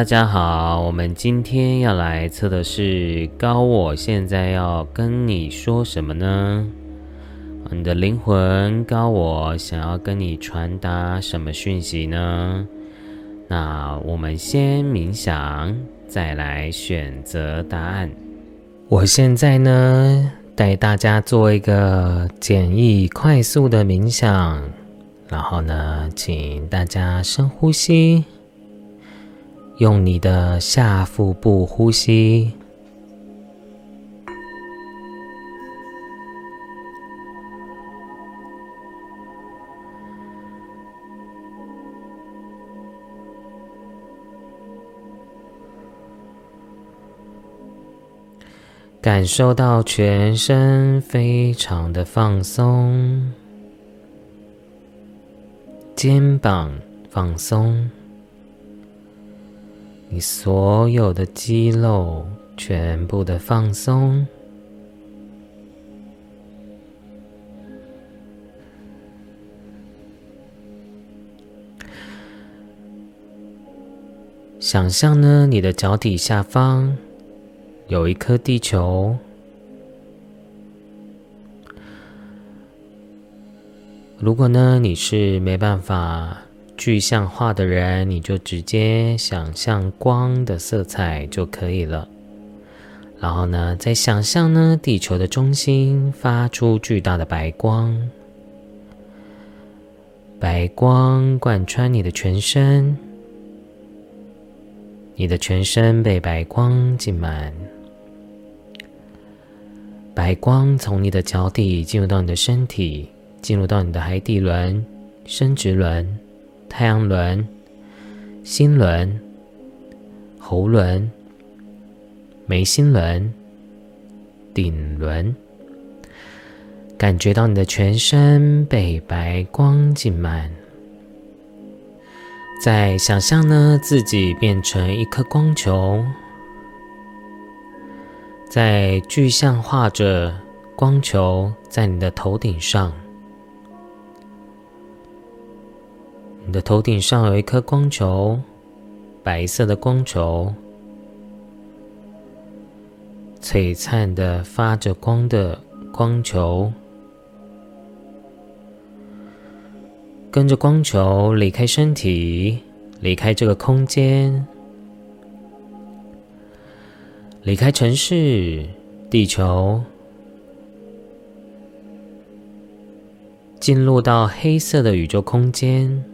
大家好，我们今天要来测的是高我现在要跟你说什么呢？你的灵魂高我想要跟你传达什么讯息呢？那我们先冥想，再来选择答案。我现在呢，带大家做一个简易快速的冥想，然后呢，请大家深呼吸，用你的下腹部呼吸。感受到全身非常的放松，肩膀放松，你所有的肌肉全部的放松，想象呢，你的脚底下方。有一颗地球。如果呢你是没办法具象化的人，你就直接想象光的色彩就可以了。然后呢，再想象呢地球的中心发出巨大的白光，白光贯穿你的全身，你的全身被白光浸满。白光从你的脚底进入到你的身体，进入到你的海底轮、生殖轮、太阳轮、心轮、喉轮、眉心轮、顶轮，感觉到你的全身被白光浸满。再想象呢，自己变成一颗光球。在具象化着光球在你的头顶上，你的头顶上有一颗光球，白色的光球，璀璨的发着光的光球，跟着光球离开身体，离开这个空间。离开城市，地球，进入到黑色的宇宙空间，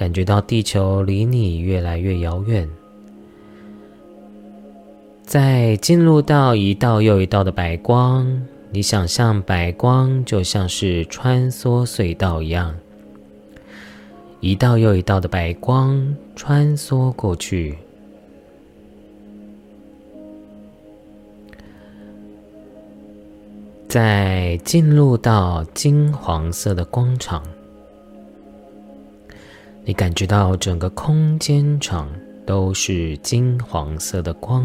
感觉到地球离你越来越遥远。在进入到一道又一道的白光，你想象白光就像是穿梭隧道一样，一道又一道的白光穿梭过去。在进入到金黄色的光场，你感觉到整个空间场都是金黄色的光。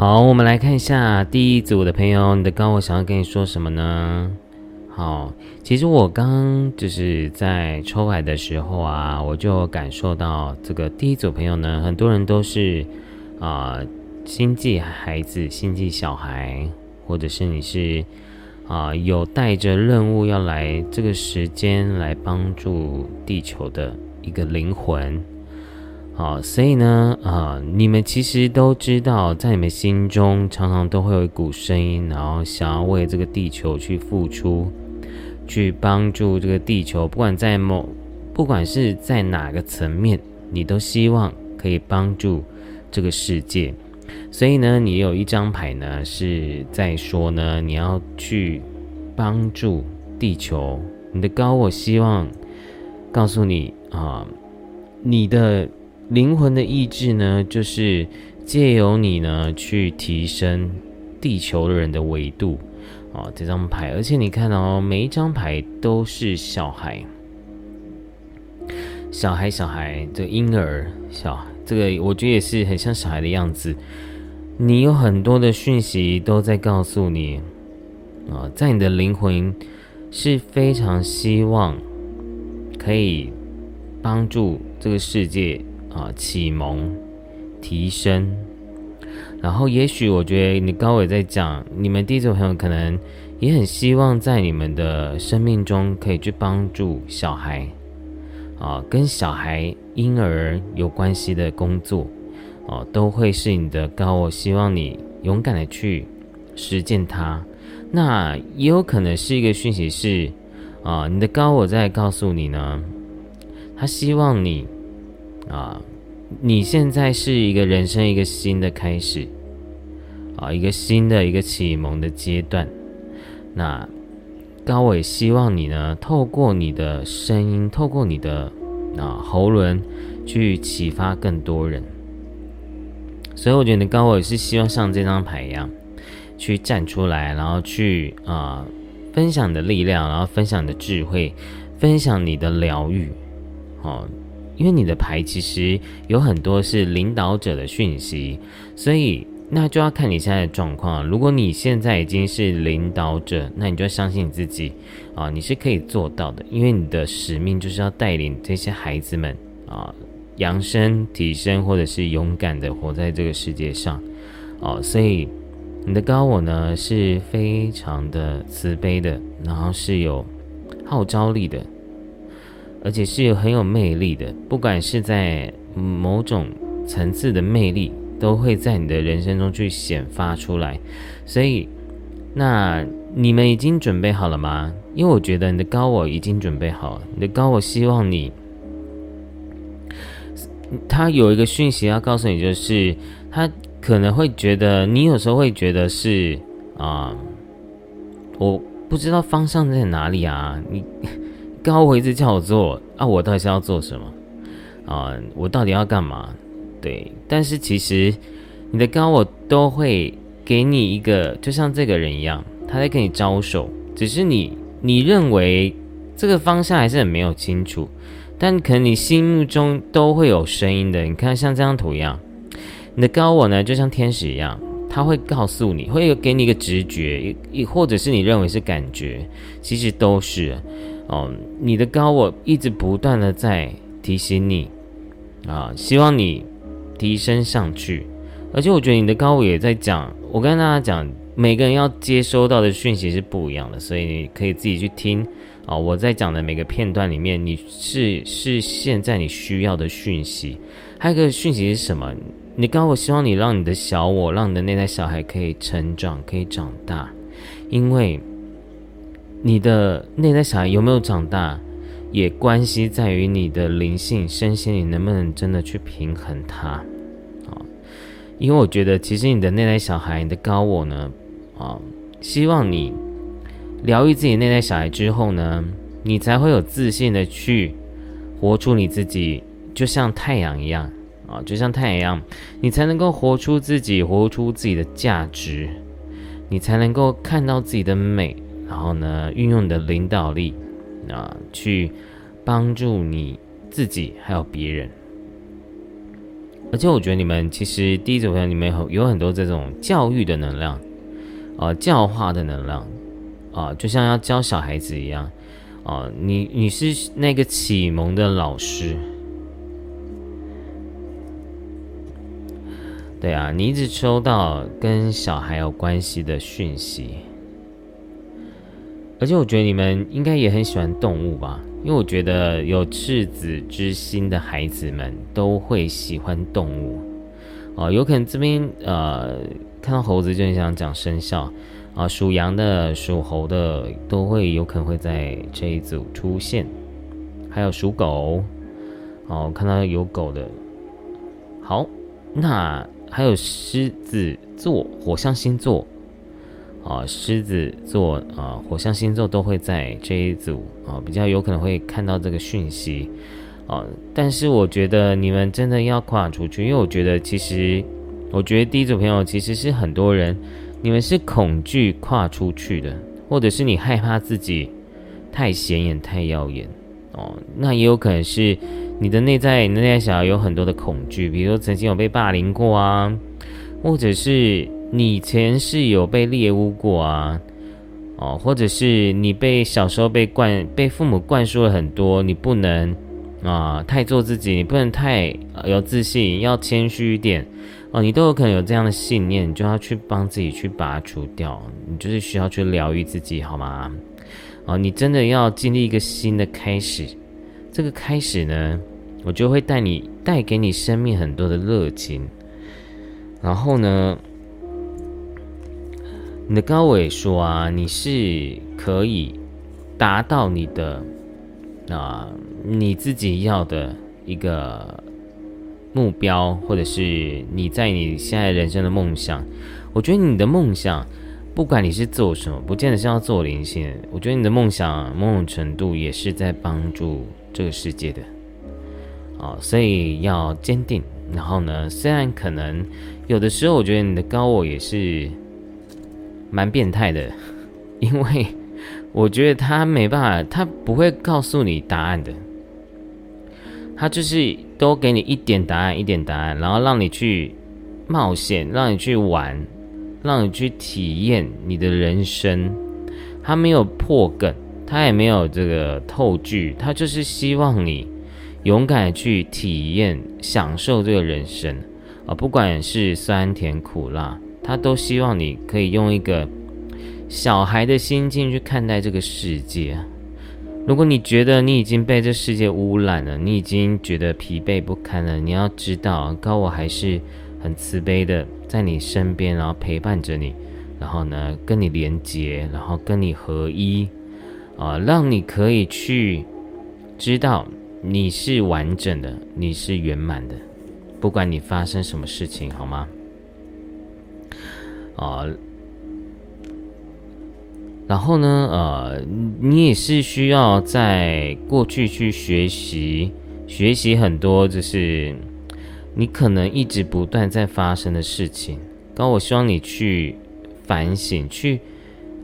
好，我们来看一下第一组的朋友，你的高我想要跟你说什么呢？好，其实我刚就是在抽牌的时候啊，我就感受到这个第一组朋友呢，很多人都是啊星际孩子、星际小孩，或者是你是啊，有带着任务要来这个时间来帮助地球的一个灵魂。好，所以呢，啊，你们其实都知道，在你们心中常常都会有一股声音，然后想要为这个地球去付出，去帮助这个地球，不管在某，不管是在哪个层面，你都希望可以帮助这个世界。所以呢，你有一张牌呢，是在说呢，你要去帮助地球。你的高我希望告诉你啊，你的灵魂的意志呢，就是借由你呢，去提升地球人的维度啊。这张牌，而且你看哦，每一张牌都是小孩，小孩，小孩，这个婴儿，小这个，我觉得也是很像小孩的样子。你有很多的讯息都在告诉你，啊，在你的灵魂是非常希望可以帮助这个世界啊启蒙、提升。然后，也许我觉得你高伟在讲，你们第一组朋友可能也很希望在你们的生命中可以去帮助小孩，啊，跟小孩、婴儿有关系的工作。哦，都会是你的高我，希望你勇敢的去实践它。那也有可能是一个讯息是，啊，你的高我在告诉你呢，他希望你，啊，你现在是一个人生一个新的开始，啊，一个新的一个启蒙的阶段。那高伟希望你呢，透过你的声音，透过你的啊喉轮，去启发更多人。所以我觉得高伟是希望像这张牌一样，去站出来，然后去啊分享你的力量，然后分享你的智慧，分享你的疗愈，哦，因为你的牌其实有很多是领导者的讯息，所以那就要看你现在的状况。如果你现在已经是领导者，那你就要相信你自己啊，你是可以做到的，因为你的使命就是要带领这些孩子们啊。扬升、提升，或者是勇敢的活在这个世界上，哦，所以你的高我呢是非常的慈悲的，然后是有号召力的，而且是很有魅力的。不管是在某种层次的魅力，都会在你的人生中去显发出来。所以，那你们已经准备好了吗？因为我觉得你的高我已经准备好了。你的高我希望你。他有一个讯息要告诉你，就是他可能会觉得你有时候会觉得是啊，我不知道方向在哪里啊。你高我一直叫我做啊，我到底是要做什么啊？我到底要干嘛？对，但是其实你的高我都会给你一个，就像这个人一样，他在跟你招手，只是你你认为这个方向还是很没有清楚。但可能你心目中都会有声音的。你看，像这张图一样，你的高我呢，就像天使一样，他会告诉你，会有给你一个直觉，亦或者是你认为是感觉，其实都是哦。你的高我一直不断的在提醒你啊，希望你提升上去。而且我觉得你的高我也在讲，我跟大家讲，每个人要接收到的讯息是不一样的，所以你可以自己去听。啊，我在讲的每个片段里面，你是是现在你需要的讯息，还有一个讯息是什么？你刚我希望你让你的小我，让你的内在小孩可以成长，可以长大，因为你的内在小孩有没有长大，也关系在于你的灵性、身心灵能不能真的去平衡它。啊，因为我觉得其实你的内在小孩，你的高我呢，啊，希望你。疗愈自己内在小孩之后呢，你才会有自信的去活出你自己，就像太阳一样啊，就像太阳一样，你才能够活出自己，活出自己的价值，你才能够看到自己的美，然后呢，运用你的领导力啊，去帮助你自己还有别人。而且我觉得你们其实第一组朋友，你们有有很多这种教育的能量，啊，教化的能量。啊，就像要教小孩子一样，啊，你你是那个启蒙的老师，对啊，你一直收到跟小孩有关系的讯息，而且我觉得你们应该也很喜欢动物吧，因为我觉得有赤子之心的孩子们都会喜欢动物哦。有可能这边呃看到猴子就很想讲生肖啊，属羊的、属猴的都会有可能会在这一组出现，还有属狗哦，看到有狗的。好，那还有狮子座、火象星座。啊，狮子座啊，火象星座都会在这一组啊，比较有可能会看到这个讯息啊。但是我觉得你们真的要跨出去，因为我觉得其实，我觉得第一组朋友其实是很多人，你们是恐惧跨出去的，或者是你害怕自己太显眼、太耀眼哦。那也有可能是你的内在、内在小孩有很多的恐惧，比如说曾经有被霸凌过啊，或者是。你以前世有被猎污过啊？哦，或者是你被小时候被灌被父母灌输了很多，你不能啊太做自己，你不能太有自信，要谦虚一点哦。你都有可能有这样的信念，你就要去帮自己去拔除掉，你就是需要去疗愈自己，好吗？哦，你真的要经历一个新的开始，这个开始呢，我就会带你带给你生命很多的热情，然后呢？你的高伟说啊，你是可以达到你的啊你自己要的一个目标，或者是你在你现在人生的梦想。我觉得你的梦想，不管你是做什么，不见得是要做灵性。我觉得你的梦想某种程度也是在帮助这个世界的啊，所以要坚定。然后呢，虽然可能有的时候，我觉得你的高我也是。蛮变态的，因为我觉得他没办法，他不会告诉你答案的，他就是都给你一点答案，一点答案，然后让你去冒险，让你去玩，让你去体验你的人生。他没有破梗，他也没有这个透剧，他就是希望你勇敢去体验、享受这个人生啊，不管是酸甜苦辣。他都希望你可以用一个小孩的心境去看待这个世界。如果你觉得你已经被这世界污染了，你已经觉得疲惫不堪了，你要知道，高我还是很慈悲的，在你身边，然后陪伴着你，然后呢，跟你连接，然后跟你合一，啊，让你可以去知道你是完整的，你是圆满的，不管你发生什么事情，好吗？啊，然后呢？呃，你也是需要在过去去学习，学习很多，就是你可能一直不断在发生的事情。刚我希望你去反省，去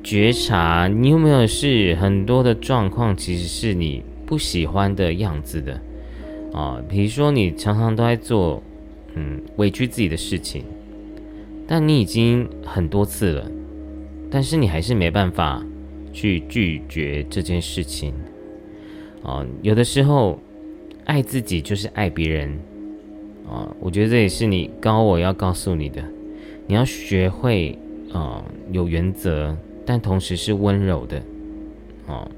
觉察，你有没有是很多的状况，其实是你不喜欢的样子的啊？比如说，你常常都在做嗯委屈自己的事情。但你已经很多次了，但是你还是没办法去拒绝这件事情。哦，有的时候爱自己就是爱别人。啊，我觉得这也是你高我要告诉你的，你要学会啊有原则，但同时是温柔的。哦，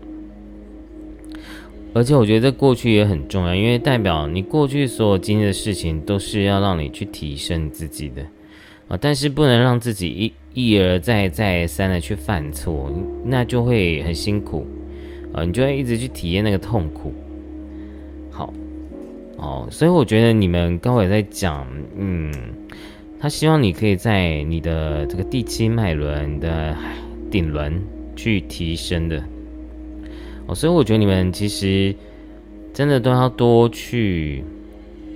而且我觉得过去也很重要，因为代表你过去所有经历的事情，都是要让你去提升自己的。啊！但是不能让自己一一而再再三的去犯错，那就会很辛苦啊！你就会一直去体验那个痛苦。好，哦，所以我觉得你们高伟在讲，嗯，他希望你可以在你的这个第七脉轮的顶轮去提升的。哦，所以我觉得你们其实真的都要多去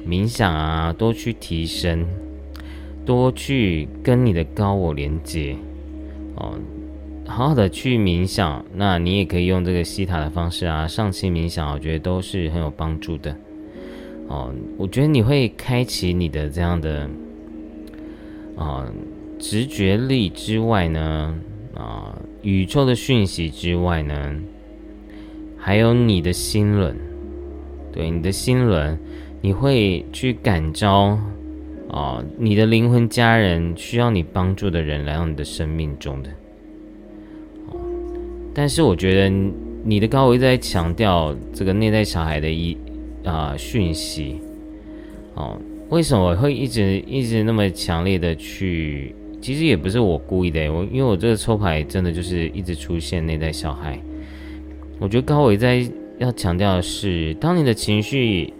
冥想啊，多去提升。多去跟你的高我连接，哦，好好的去冥想。那你也可以用这个西塔的方式啊，上期冥想，我觉得都是很有帮助的。哦，我觉得你会开启你的这样的啊直觉力之外呢，啊宇宙的讯息之外呢，还有你的心轮，对你的心轮，你会去感召。哦，你的灵魂家人需要你帮助的人来到你的生命中的，但是我觉得你的高维在强调这个内在小孩的一啊讯息哦。为什么会一直一直那么强烈的去？其实也不是我故意的，我因为我这个抽牌真的就是一直出现内在小孩。我觉得高伟在要强调的是，当你的情绪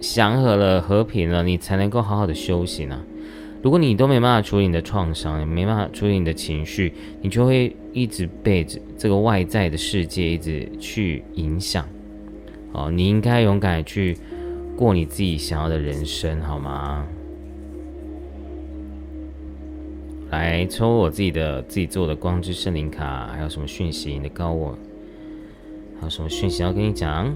祥和了、和平了，你才能够好好的修行啊。如果你都没办法处理你的创伤，也没办法处理你的情绪，你就会一直被这个外在的世界一直去影响。哦，你应该勇敢去。过你自己想要的人生，好吗？来抽我自己的自己做的光之圣灵卡，还有什么讯息？你的高我，还有什么讯息要跟你讲？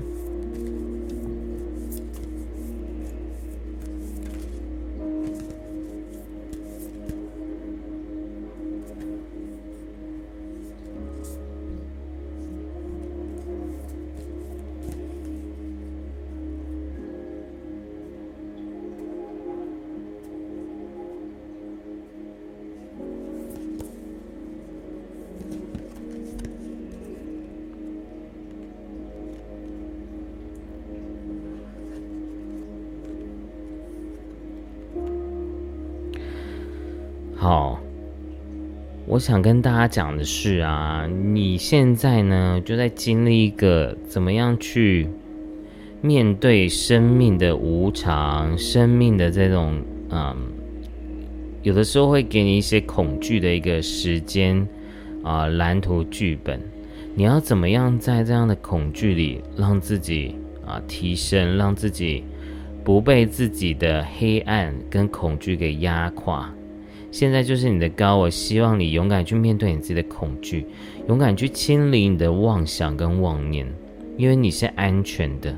我想跟大家讲的是啊，你现在呢就在经历一个怎么样去面对生命的无常，生命的这种嗯，有的时候会给你一些恐惧的一个时间啊蓝图剧本，你要怎么样在这样的恐惧里让自己啊提升，让自己不被自己的黑暗跟恐惧给压垮。现在就是你的高，我希望你勇敢去面对你自己的恐惧，勇敢去清理你的妄想跟妄念，因为你是安全的。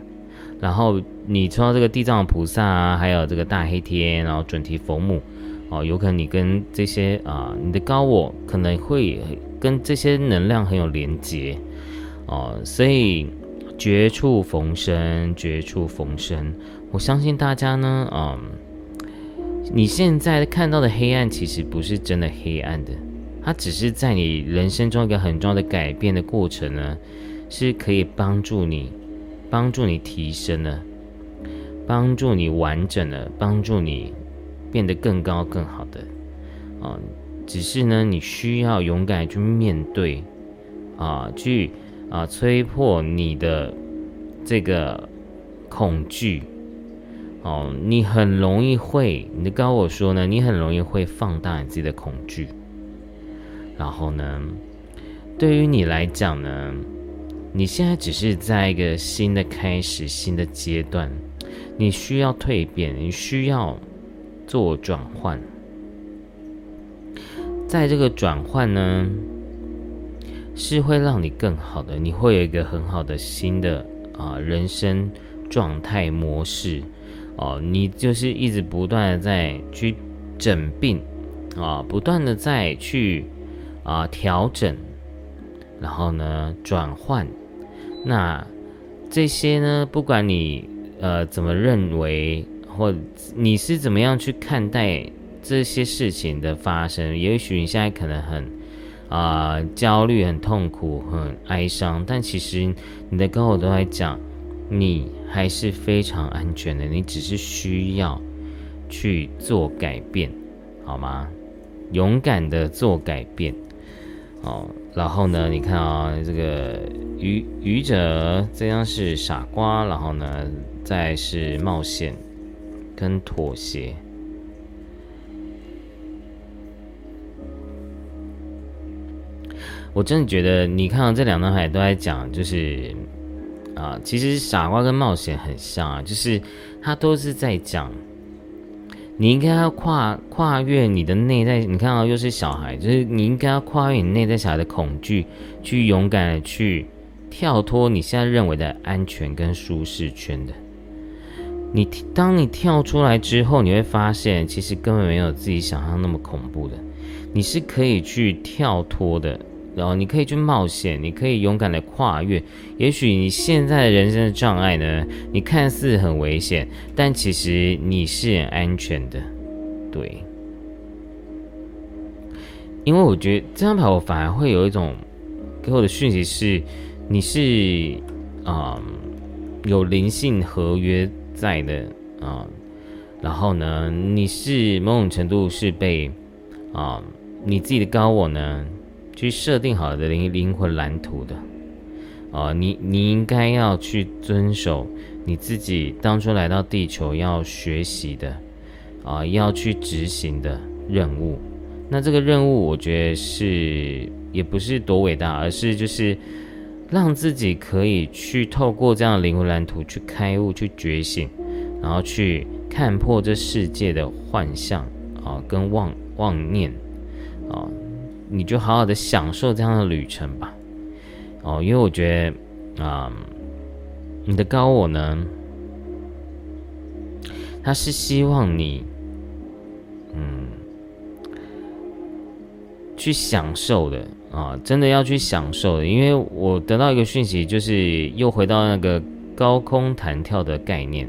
然后你抽到这个地藏菩萨啊，还有这个大黑天，然后准提佛母，哦，有可能你跟这些啊，你的高我可能会跟这些能量很有连接，哦，所以绝处逢生，绝处逢生。我相信大家呢，嗯。你现在看到的黑暗，其实不是真的黑暗的，它只是在你人生中一个很重要的改变的过程呢，是可以帮助你、帮助你提升的，帮助你完整的、帮助你变得更高、更好的啊。只是呢，你需要勇敢去面对啊，去啊，摧破你的这个恐惧。哦，你很容易会，你跟我说呢，你很容易会放大你自己的恐惧。然后呢，对于你来讲呢，你现在只是在一个新的开始、新的阶段，你需要蜕变，你需要做转换。在这个转换呢，是会让你更好的，你会有一个很好的新的啊人生状态模式。哦，你就是一直不断的在去诊病，啊，不断的在去啊调整，然后呢转换，那这些呢，不管你呃怎么认为，或你是怎么样去看待这些事情的发生，也许你现在可能很啊焦虑、很痛苦、很哀伤，但其实你的高我都在讲。你还是非常安全的，你只是需要去做改变，好吗？勇敢的做改变，哦。然后呢，你看啊，这个愚愚者这样是傻瓜，然后呢，再是冒险跟妥协。我真的觉得，你看到这两张牌都在讲，就是。啊，其实傻瓜跟冒险很像啊，就是他都是在讲，你应该要跨跨越你的内在，你看到又是小孩，就是你应该要跨越你内在小孩的恐惧，去勇敢的去跳脱你现在认为的安全跟舒适圈的。你当你跳出来之后，你会发现其实根本没有自己想象那么恐怖的，你是可以去跳脱的。然后你可以去冒险，你可以勇敢的跨越。也许你现在的人生的障碍呢，你看似很危险，但其实你是很安全的。对，因为我觉得这张牌我反而会有一种给我的讯息是，你是啊有灵性合约在的啊，然后呢，你是某种程度是被啊你自己的高我呢去设定好的灵灵魂蓝图的啊，你你应该要去遵守你自己当初来到地球要学习的啊，要去执行的任务。那这个任务，我觉得是也不是多伟大，而是就是让自己可以去透过这样的灵魂蓝图去开悟、去觉醒，然后去看破这世界的幻象啊，跟妄妄念啊，你就好好的享受这样的旅程吧。哦，因为我觉得啊，你的高我呢，他是希望你，嗯。去享受的啊，真的要去享受的，因为我得到一个讯息，就是又回到那个高空弹跳的概念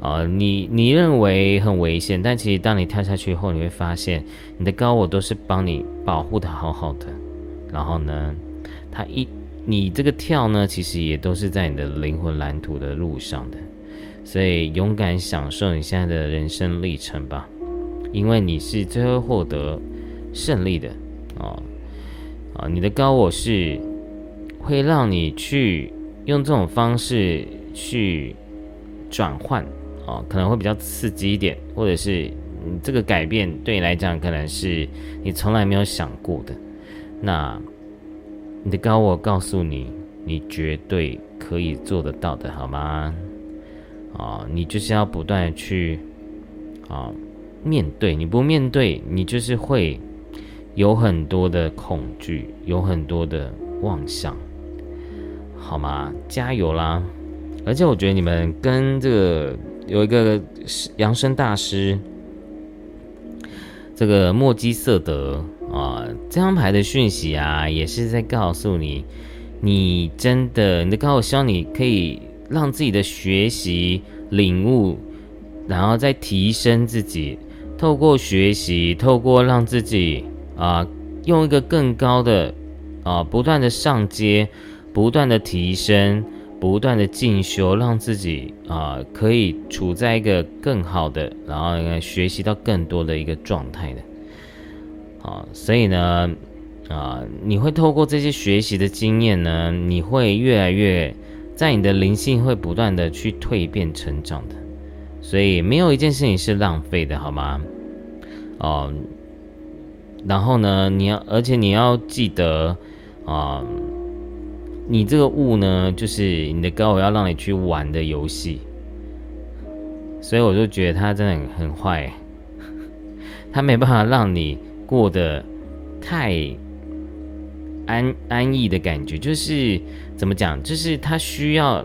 啊。你你认为很危险，但其实当你跳下去以后，你会发现你的高我都是帮你保护的好好的。然后呢，他一你这个跳呢，其实也都是在你的灵魂蓝图的路上的。所以勇敢享受你现在的人生历程吧，因为你是最后获得胜利的。哦，啊，你的高我是会让你去用这种方式去转换，哦，可能会比较刺激一点，或者是你这个改变对你来讲可能是你从来没有想过的。那你的高我告诉你，你绝对可以做得到的，好吗？啊，你就是要不断去啊面对，你不面对，你就是会。有很多的恐惧，有很多的妄想，好吗？加油啦！而且我觉得你们跟这个有一个扬声大师，这个莫基瑟德啊，这张牌的讯息啊，也是在告诉你，你真的，你的高我希望你可以让自己的学习领悟，然后再提升自己，透过学习，透过让自己。啊，用一个更高的啊，不断的上阶，不断的提升，不断的进修，让自己啊可以处在一个更好的，然后学习到更多的一个状态的。啊，所以呢，啊，你会透过这些学习的经验呢，你会越来越在你的灵性会不断的去蜕变成长的。所以没有一件事情是浪费的，好吗？哦。然后呢，你要，而且你要记得，啊，你这个物呢，就是你的高我要让你去玩的游戏，所以我就觉得他真的很很坏，他没办法让你过得太安安逸的感觉，就是怎么讲，就是他需要，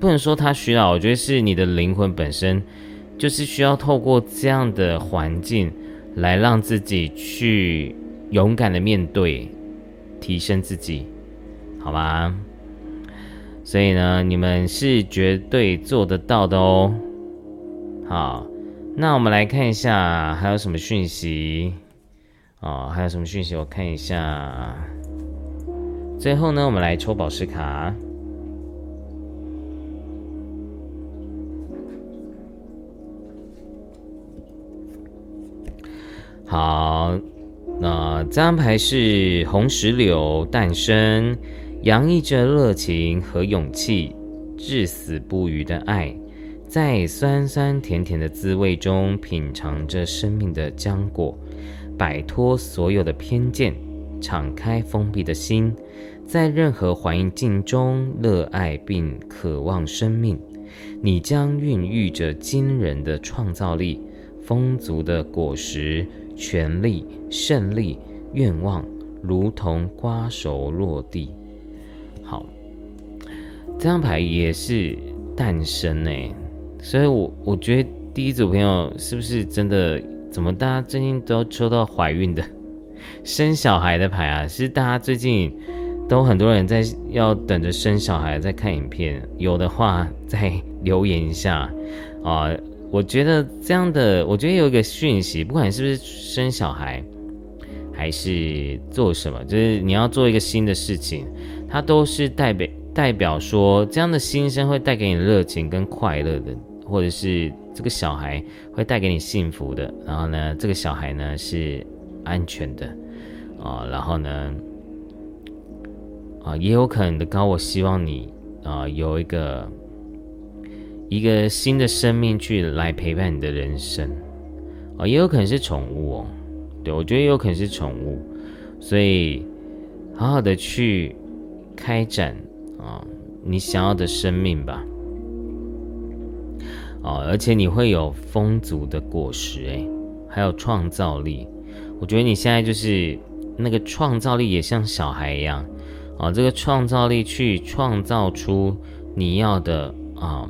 不能说他需要，我觉得是你的灵魂本身，就是需要透过这样的环境。来让自己去勇敢的面对，提升自己，好吗？所以呢，你们是绝对做得到的哦。好，那我们来看一下还有什么讯息哦，还有什么讯息？我看一下。最后呢，我们来抽宝石卡。好，那这张牌是红石榴诞生，洋溢着热情和勇气，至死不渝的爱，在酸酸甜甜的滋味中品尝着生命的浆果，摆脱所有的偏见，敞开封闭的心，在任何环境中热爱并渴望生命，你将孕育着惊人的创造力，丰足的果实。权力、胜利、愿望，如同瓜熟落地。这张牌也是诞生呢，所以我我觉得第一组朋友是不是真的？怎么大家最近都抽到怀孕的、生小孩的牌啊？是大家最近都很多人在要等着生小孩，在看影片，有的话再留言一下啊。我觉得这样的，我觉得有一个讯息，不管是不是生小孩，还是做什么，就是你要做一个新的事情，它都是代表代表说这样的新生会带给你热情跟快乐的，或者是这个小孩会带给你幸福的。然后呢，这个小孩呢是安全的啊，然后呢啊，也有可能的高，我希望你啊有一个一个新的生命去来陪伴你的人生啊，也有可能是宠物哦。对，我觉得也有可能是宠物，所以好好的去开展啊，你想要的生命吧。哦，而且你会有丰足的果实，哎，还有创造力。我觉得你现在就是那个创造力也像小孩一样，啊，这个创造力去创造出你要的啊，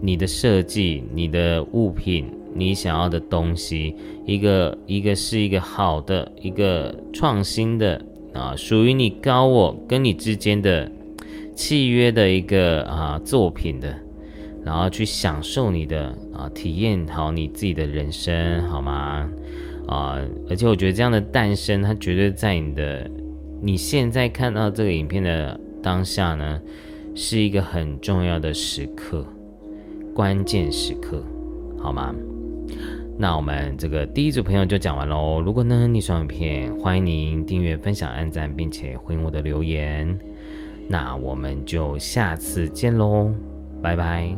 你的设计，你的物品。你想要的东西，一个一个是一个好的，一个创新的啊，属于你高我跟你之间的契约的一个啊作品的，然后去享受你的啊，体验好你自己的人生，好吗？啊，而且我觉得这样的诞生，它绝对在你的你现在看到这个影片的当下呢，是一个很重要的时刻，关键时刻，好吗？那我们这个第一组朋友就讲完喽。如果呢你喜欢影片，欢迎您订阅、分享、按赞，并且回应我的留言。那我们就下次见喽，拜拜。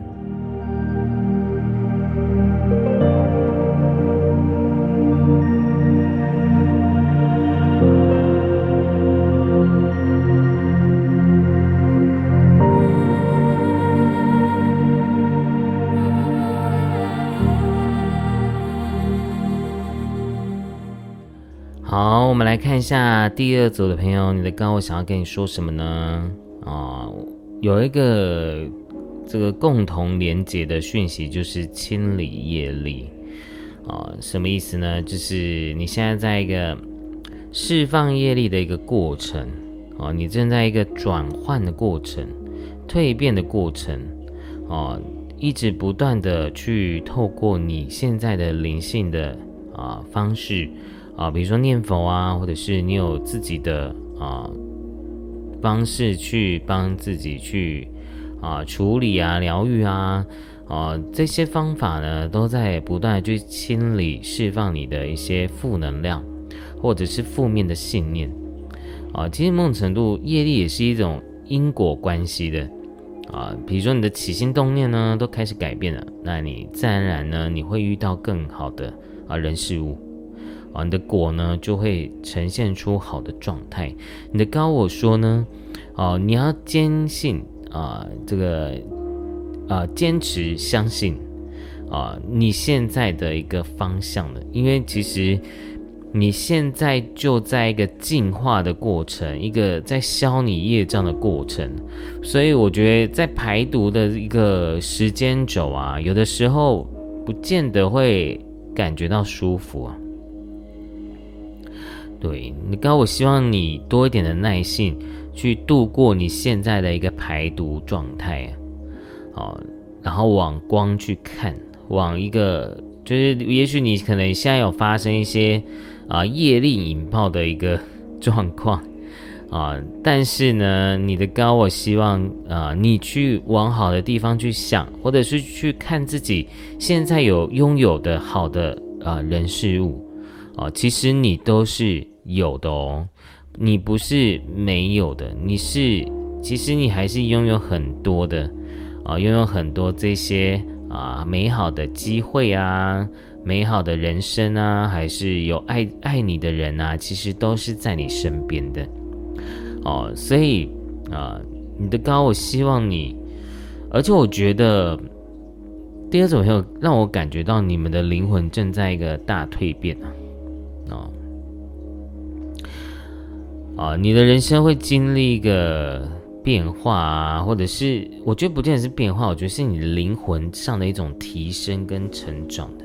好，我们来看一下第二组的朋友，你的高我想要跟你说什么呢？啊，有一个这个共同连接的讯息，就是清理业力啊，什么意思呢？就是你现在在一个释放业力的一个过程啊，你正在一个转换的过程、蜕变的过程啊，一直不断的去透过你现在的灵性的啊方式。啊，比如说念佛啊，或者是你有自己的啊方式去帮自己去啊处理啊、疗愈啊，啊这些方法呢，都在不断去清理、释放你的一些负能量，或者是负面的信念。啊，其实某种程度，业力也是一种因果关系的。啊，比如说你的起心动念呢，都开始改变了，那你自然而然呢，你会遇到更好的啊人事物。你的果呢就会呈现出好的状态。你的高我说呢，哦，你要坚信啊，这个啊，坚持相信啊，你现在的一个方向的，因为其实你现在就在一个进化的过程，一个在消你业障的过程，所以我觉得在排毒的一个时间轴啊，有的时候不见得会感觉到舒服啊。对你刚，我希望你多一点的耐性，去度过你现在的一个排毒状态，哦，然后往光去看，往一个就是，也许你可能现在有发生一些啊业力引爆的一个状况啊，但是呢，你的高，我希望啊，你去往好的地方去想，或者是去看自己现在有拥有的好的啊人事物啊，其实你都是。有的哦，你不是没有的，你是其实你还是拥有很多的啊，拥有很多这些啊美好的机会啊，美好的人生啊，还是有爱爱你的人啊，其实都是在你身边的哦。所以啊，你的高，我希望你，而且我觉得第二种朋友让我感觉到你们的灵魂正在一个大蜕变啊，哦。啊，你的人生会经历一个变化啊，或者是我觉得不见得是变化，我觉得是你灵魂上的一种提升跟成长的。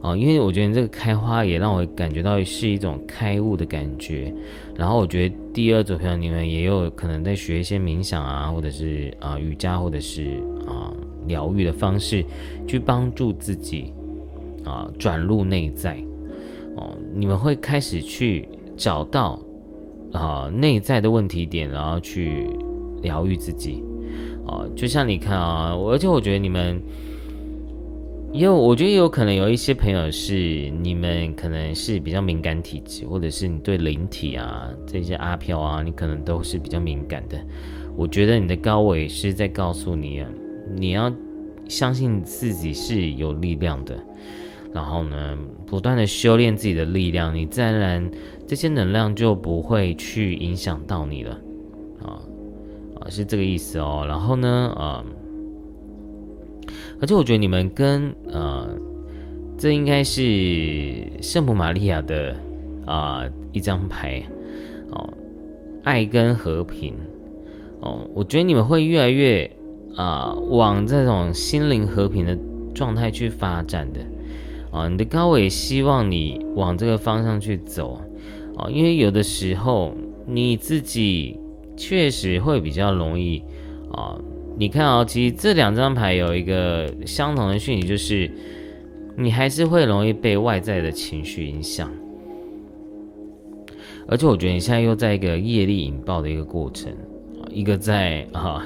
哦，因为我觉得这个开花也让我感觉到是一种开悟的感觉。然后我觉得第二组朋友你们也有可能在学一些冥想啊，或者是啊瑜伽，或者是啊疗愈的方式，去帮助自己啊转入内在。哦，你们会开始去找到啊内在的问题点，然后去疗愈自己。啊，就像你看啊，而且我觉得你们。也有，我觉得有可能有一些朋友是你们可能是比较敏感体质，或者是你对灵体啊这些阿飘啊，你可能都是比较敏感的。我觉得你的高伟是在告诉你，你要相信自己是有力量的，然后呢，不断的修炼自己的力量，你自然这些能量就不会去影响到你了。啊啊，是这个意思哦。然后呢，啊。而且我觉得你们跟呃，这应该是圣母玛利亚的啊一张牌哦，爱跟和平哦，我觉得你们会越来越啊往这种心灵和平的状态去发展的啊，你的高伟希望你往这个方向去走啊，因为有的时候你自己确实会比较容易啊。你看哦，其实这两张牌有一个相同的讯息，就是你还是会容易被外在的情绪影响，而且我觉得你现在又在一个业力引爆的一个过程，一个在啊，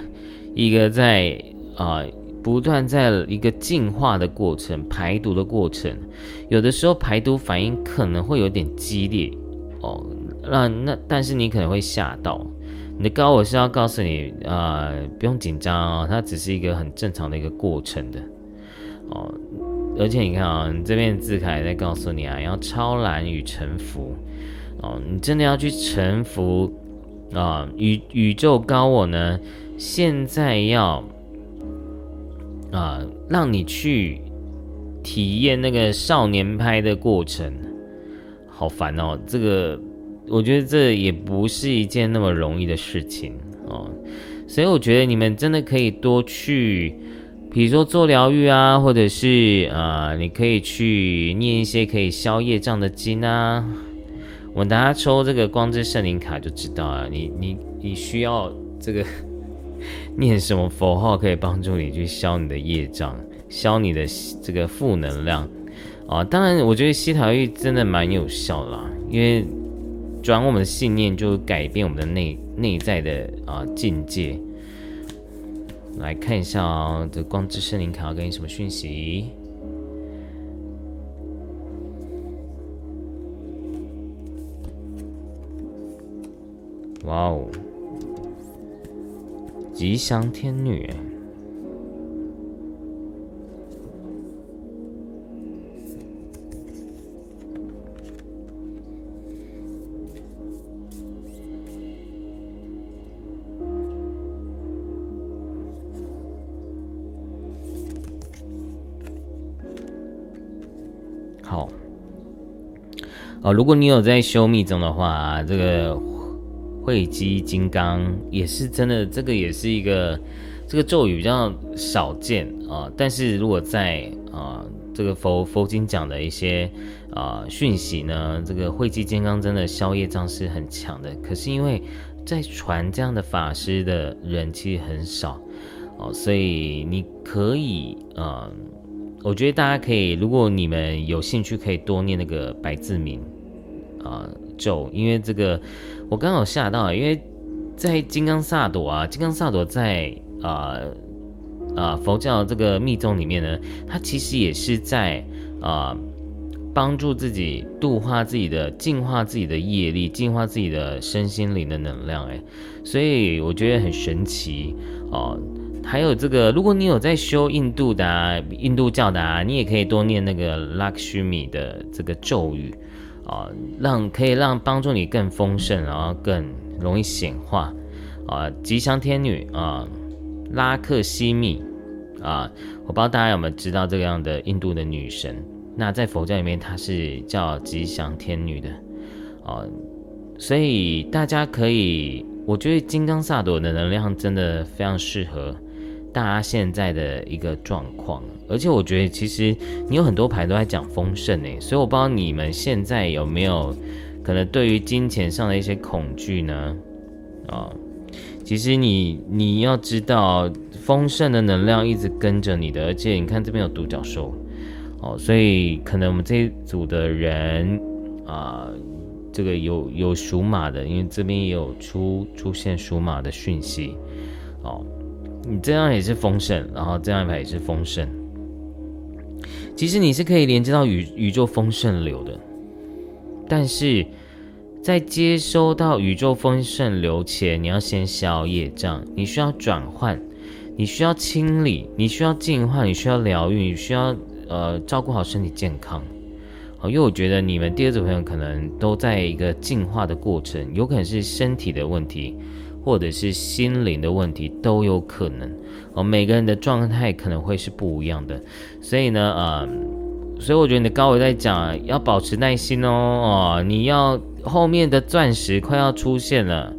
一个在啊，不断在一个进化的过程、排毒的过程，有的时候排毒反应可能会有点激烈哦，那那但是你可能会吓到。你的高我是要告诉你，呃，不用紧张哦，它只是一个很正常的一个过程的，哦，而且你看啊，你这边字卡也在告诉你啊，要超然与臣服，哦，你真的要去臣服啊，宇宇宙高我呢，现在要啊，让你去体验那个少年拍的过程，好烦哦，这个。我觉得这也不是一件那么容易的事情哦，所以我觉得你们真的可以多去，比如说做疗愈啊，或者是啊，你可以去念一些可以消业障的经啊。我们大家抽这个光之圣灵卡就知道了，你你你需要这个 念什么佛号可以帮助你去消你的业障，消你的这个负能量啊。当然，我觉得西塔玉真的蛮有效啦，因为。转我们的信念，就改变我们的内内在的啊境界。来看一下啊，这光之森林卡要给你什么讯息？哇哦，吉祥天女。哦，如果你有在修密宗的话，这个慧基金刚也是真的，这个也是一个这个咒语比较少见啊。但是如果在啊这个佛佛经讲的一些啊讯息呢，这个慧基金刚真的消业障是很强的。可是因为在传这样的法师的人其实很少哦，所以你可以啊，我觉得大家可以，如果你们有兴趣，可以多念那个白字名。啊咒，因为这个我刚好吓到，因为在金刚萨埵啊，金刚萨埵在啊啊佛教这个密宗里面呢，它其实也是在啊帮助自己度化自己的、净化自己的业力、净化自己的身心灵的能量，哎，所以我觉得很神奇哦。还有这个，如果你有在修印度的、印度教的啊，你也可以多念那个拉克须米的这个咒语。啊，让可以让帮助你更丰盛，然后更容易显化。啊，吉祥天女啊，拉克西密啊，我不知道大家有没有知道这个样的印度的女神。那在佛教里面，她是叫吉祥天女的。啊，所以大家可以，我觉得金刚萨埵的能量真的非常适合大家现在的一个状况。而且我觉得，其实你有很多牌都在讲丰盛诶，所以我不知道你们现在有没有可能对于金钱上的一些恐惧呢？啊，其实你你要知道，丰盛的能量一直跟着你的，而且你看这边有独角兽哦，所以可能我们这一组的人啊，这个有有属马的，因为这边也有出出现属马的讯息，哦，你这样也是丰盛，然后这样一排也是丰盛。其实你是可以连接到宇宇宙丰盛流的，但是在接收到宇宙丰盛流前，你要先消业障，你需要转换，你需要清理，你需要净化，你需要疗愈，你需要呃照顾好身体健康。好，因为我觉得你们第二组朋友可能都在一个进化的过程，有可能是身体的问题。或者是心灵的问题都有可能。哦，每个人的状态可能会是不一样的，所以呢，呃，所以我觉得你的高维在讲要保持耐心哦，哦，你要后面的钻石快要出现了，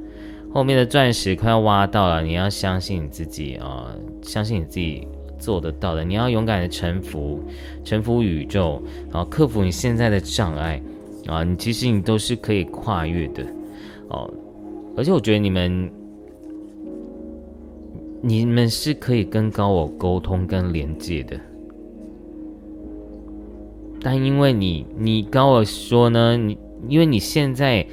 后面的钻石快要挖到了，你要相信你自己啊，相信你自己做得到的，你要勇敢的臣服，臣服宇宙，然后克服你现在的障碍。啊，你其实你都是可以跨越的。哦。而且我觉得你们，你们是可以跟高我沟通跟连接的，但因为你，你高我说呢，你因为你现在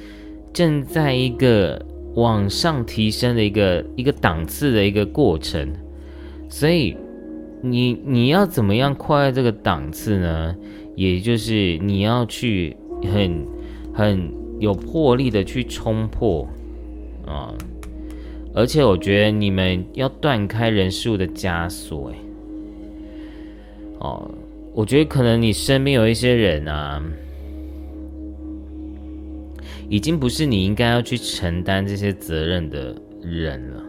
正在一个往上提升的一个一个档次的一个过程，所以你你要怎么样跨越这个档次呢？也就是你要去很很有魄力的去冲破。啊！而且我觉得你们要断开人事物的枷锁，哎，哦，我觉得可能你身边有一些人啊，已经不是你应该要去承担这些责任的人了。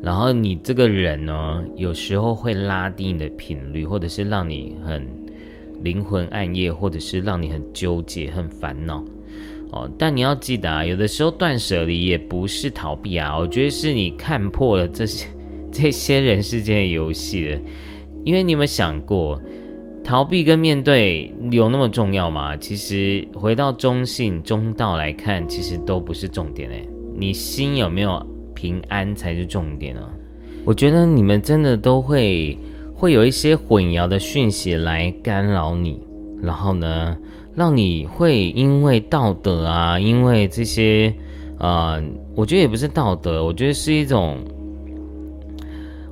然后你这个人呢，有时候会拉低你的频率，或者是让你很灵魂暗夜，或者是让你很纠结、很烦恼。哦，但你要记得啊，有的时候断舍离也不是逃避啊，我觉得是你看破了这些 这些人世间的游戏了。因为你有没有想过，逃避跟面对有那么重要吗？其实回到中性中道来看，其实都不是重点诶。你心有没有平安才是重点啊？我觉得你们真的都会会有一些混淆的讯息来干扰你，然后呢？让你会因为道德啊，因为这些，呃，我觉得也不是道德，我觉得是一种，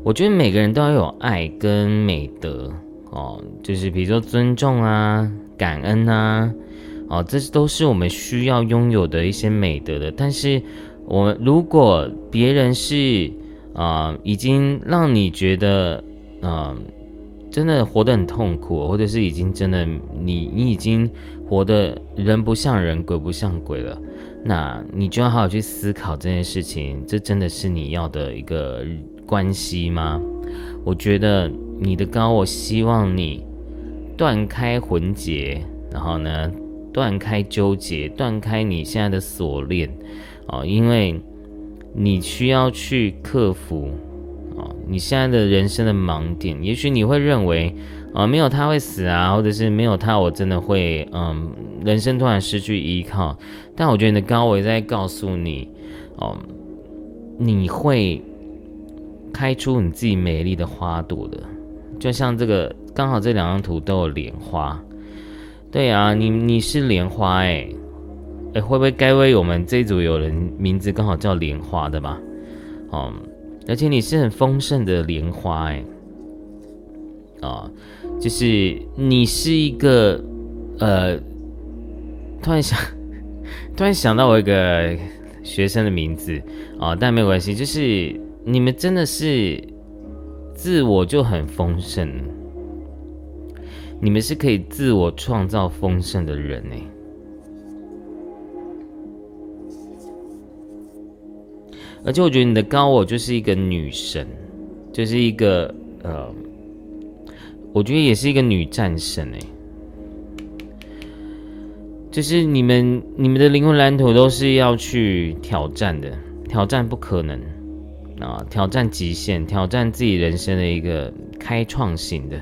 我觉得每个人都要有爱跟美德哦，就是比如说尊重啊、感恩啊，哦，这都是我们需要拥有的一些美德的。但是，我如果别人是啊，已经让你觉得，嗯。真的活得很痛苦，或者是已经真的你你已经活得人不像人鬼不像鬼了，那你就要好好去思考这件事情，这真的是你要的一个关系吗？我觉得你的高，我希望你断开魂结，然后呢断开纠结，断开你现在的锁链啊，因为你需要去克服。你现在的人生的盲点，也许你会认为，啊，没有他会死啊，或者是没有他，我真的会，嗯，人生突然失去依靠。但我觉得你的高维在告诉你，哦，你会开出你自己美丽的花朵的，就像这个，刚好这两张图都有莲花。对啊，你你是莲花哎，哎，会不会该为我们这组有人名字刚好叫莲花的吧？哦。而且你是很丰盛的莲花哎，啊，就是你是一个呃，突然想，突然想到我一个学生的名字啊，但没有关系，就是你们真的是自我就很丰盛，你们是可以自我创造丰盛的人哎。而且我觉得你的高我就是一个女神，就是一个呃，我觉得也是一个女战神哎，就是你们你们的灵魂蓝图都是要去挑战的，挑战不可能啊，挑战极限，挑战自己人生的一个开创性的，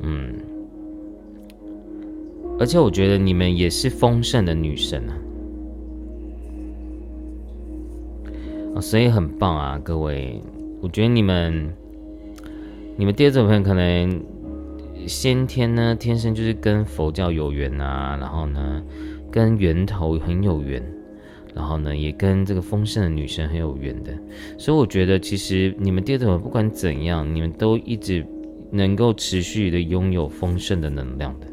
嗯，而且我觉得你们也是丰盛的女神啊。所以很棒啊，各位！我觉得你们，你们第二种朋友可能先天呢，天生就是跟佛教有缘啊，然后呢，跟源头很有缘，然后呢，也跟这个丰盛的女神很有缘的。所以我觉得，其实你们第二头不管怎样，你们都一直能够持续的拥有丰盛的能量的，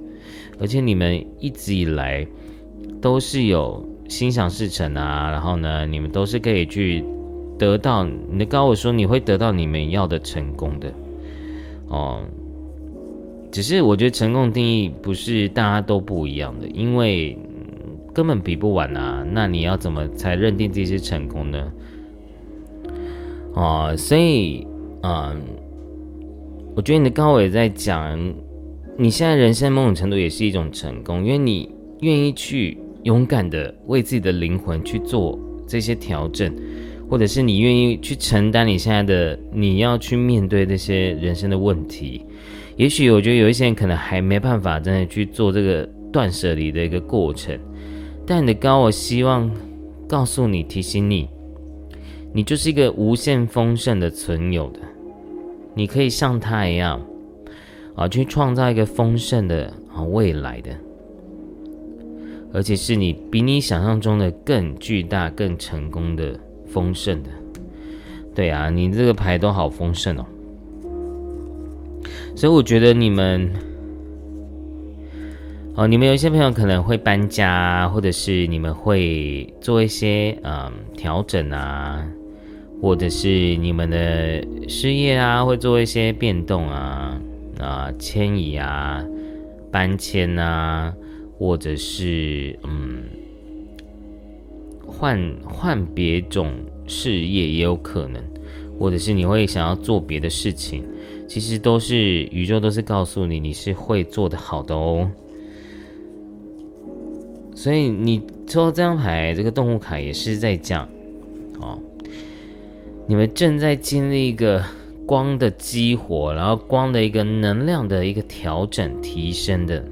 而且你们一直以来都是有心想事成啊，然后呢，你们都是可以去得到你的高我说你会得到你们要的成功的。哦，只是我觉得成功定义不是大家都不一样的，因为根本比不完啊。那你要怎么才认定自己是成功呢？哦，所以，嗯，我觉得你的高伟在讲，你现在人生某种程度也是一种成功，因为你愿意去勇敢的为自己的灵魂去做这些调整。或者是你愿意去承担你现在的你要去面对这些人生的问题，也许我觉得有一些人可能还没办法真的去做这个断舍离的一个过程，但你的高我希望告诉你、提醒你，你就是一个无限丰盛的存有的，你可以像他一样啊，去创造一个丰盛的啊未来的，而且是你比你想象中的更巨大、更成功的。丰盛的，对啊，你这个牌都好丰盛哦，所以我觉得你们，哦，你们有一些朋友可能会搬家，或者是你们会做一些嗯调整啊，或者是你们的事业啊会做一些变动啊啊迁移啊搬迁啊，或者是嗯。换换别种事业也有可能，或者是你会想要做别的事情，其实都是宇宙都是告诉你你是会做得好的哦。所以你抽到这张牌，这个动物卡也是在讲，哦，你们正在经历一个光的激活，然后光的一个能量的一个调整提升的。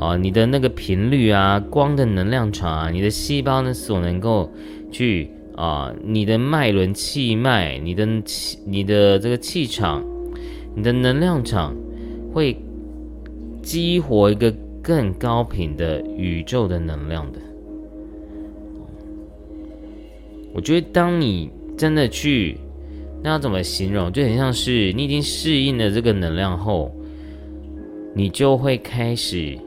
啊，你的那个频率啊，光的能量场啊，你的细胞呢所能够去啊，你的脉轮、气脉、你的气、你的这个气场、你的能量场，会激活一个更高频的宇宙的能量的。我觉得，当你真的去，那要怎么形容？就很像是你已经适应了这个能量后，你就会开始。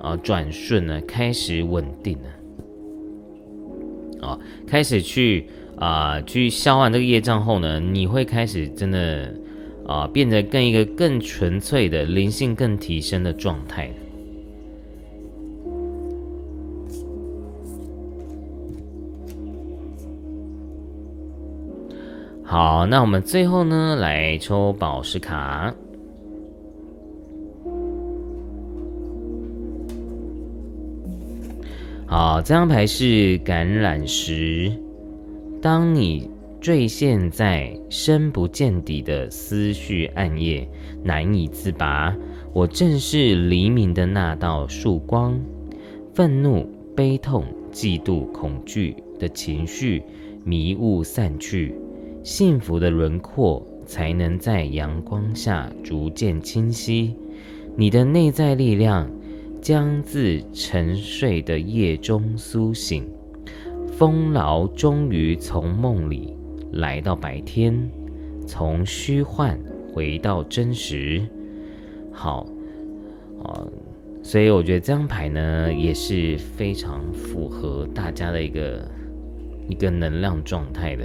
啊，转瞬呢，开始稳定了，啊，开始去啊，去消完这个业障后呢，你会开始真的啊，变得更一个更纯粹的灵性更提升的状态。好，那我们最后呢，来抽宝石卡。好，这张牌是橄榄石。当你坠陷在深不见底的思绪暗夜，难以自拔，我正是黎明的那道曙光。愤怒、悲痛、嫉妒、恐惧的情绪迷雾散去，幸福的轮廓才能在阳光下逐渐清晰。你的内在力量。将自沉睡的夜中苏醒，丰饶终于从梦里来到白天，从虚幻回到真实。好，啊，所以我觉得这张牌呢也是非常符合大家的一个一个能量状态的。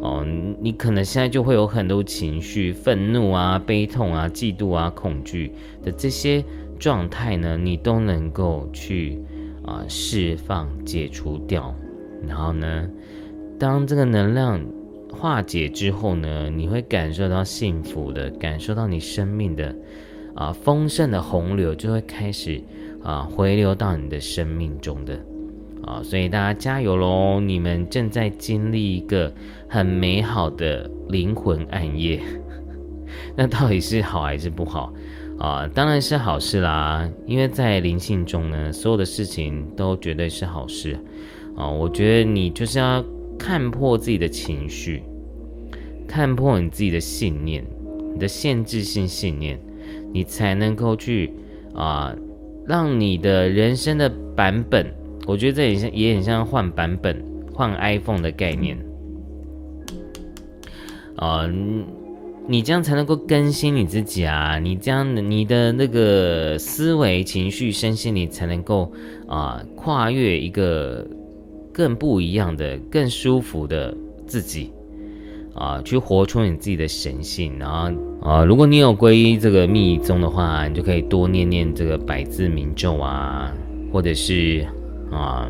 哦，你可能现在就会有很多情绪，愤怒啊、悲痛啊、嫉妒啊、恐惧的这些。状态呢，你都能够去啊释放、解除掉，然后呢，当这个能量化解之后呢，你会感受到幸福的，感受到你生命的啊丰盛的洪流就会开始啊回流到你的生命中的啊，所以大家加油喽！你们正在经历一个很美好的灵魂暗夜，那到底是好还是不好？啊，当然是好事啦！因为在灵性中呢，所有的事情都绝对是好事啊！我觉得你就是要看破自己的情绪，看破你自己的信念，你的限制性信念，你才能够去啊，让你的人生的版本，我觉得这也像也很像换版本，换 iPhone 的概念。啊，你这样才能够更新你自己啊！你这样，你的那个思维、情绪、身心，你才能够啊，跨越一个更不一样的、更舒服的自己。啊，去活出你自己的神性，然后啊，如果你有皈依这个密宗的话，你就可以多念念这个百字明咒啊，或者是啊，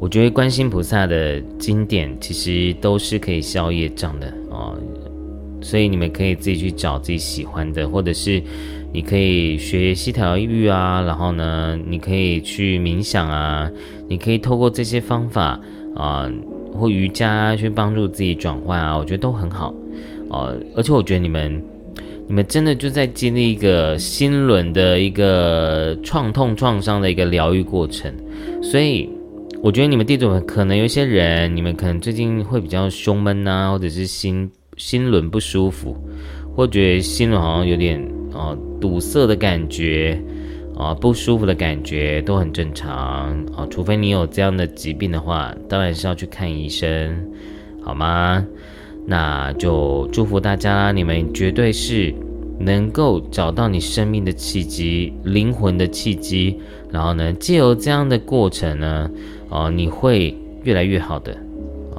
我觉得观世菩萨的经典其实都是可以消业障的啊，所以你们可以自己去找自己喜欢的，或者是你可以学西条玉啊，然后呢，你可以去冥想啊，你可以透过这些方法啊。或瑜伽去帮助自己转换啊，我觉得都很好，哦，而且我觉得你们，你们真的就在经历一个心轮的一个创痛创伤的一个疗愈过程，所以我觉得你们地主可能有些人，你们可能最近会比较胸闷呐，或者是心心轮不舒服，或觉得心轮好像有点哦堵塞的感觉。啊，不舒服的感觉都很正常啊，除非你有这样的疾病的话，当然是要去看医生，好吗？那就祝福大家，你们绝对是能够找到你生命的契机、灵魂的契机，然后呢，借由这样的过程呢，啊，你会越来越好的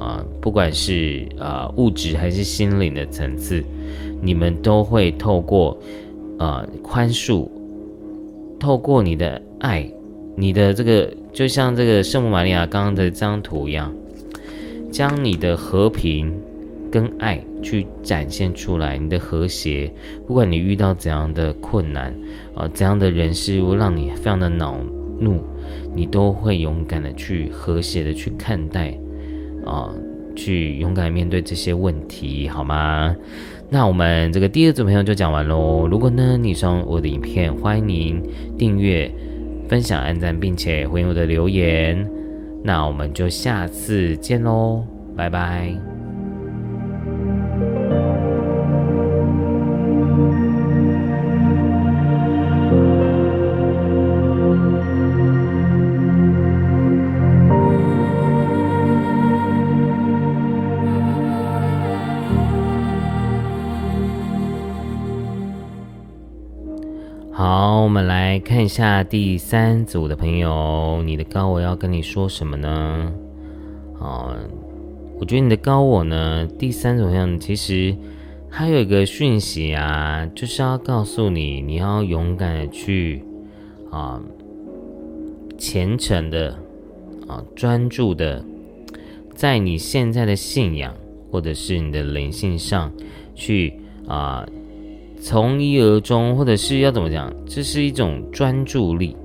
啊，不管是啊物质还是心灵的层次，你们都会透过啊宽恕。透过你的爱，你的这个就像这个圣母玛利亚刚刚的这张图一样，将你的和平跟爱去展现出来，你的和谐。不管你遇到怎样的困难啊，怎样的人事物让你非常的恼怒，你都会勇敢的去和谐的去看待啊，去勇敢面对这些问题，好吗？那我们这个第二组朋友就讲完喽。如果呢你喜欢我的影片，欢迎您订阅、分享、按赞，并且回应我的留言。那我们就下次见喽，拜拜。一下第三组的朋友，你的高我要跟你说什么呢？啊，我觉得你的高我呢，第三种样其实还有一个讯息啊，就是要告诉你，你要勇敢的去啊，虔诚的啊，专注的，在你现在的信仰或者是你的灵性上去啊。从一而终，或者是要怎么讲？这是一种专注力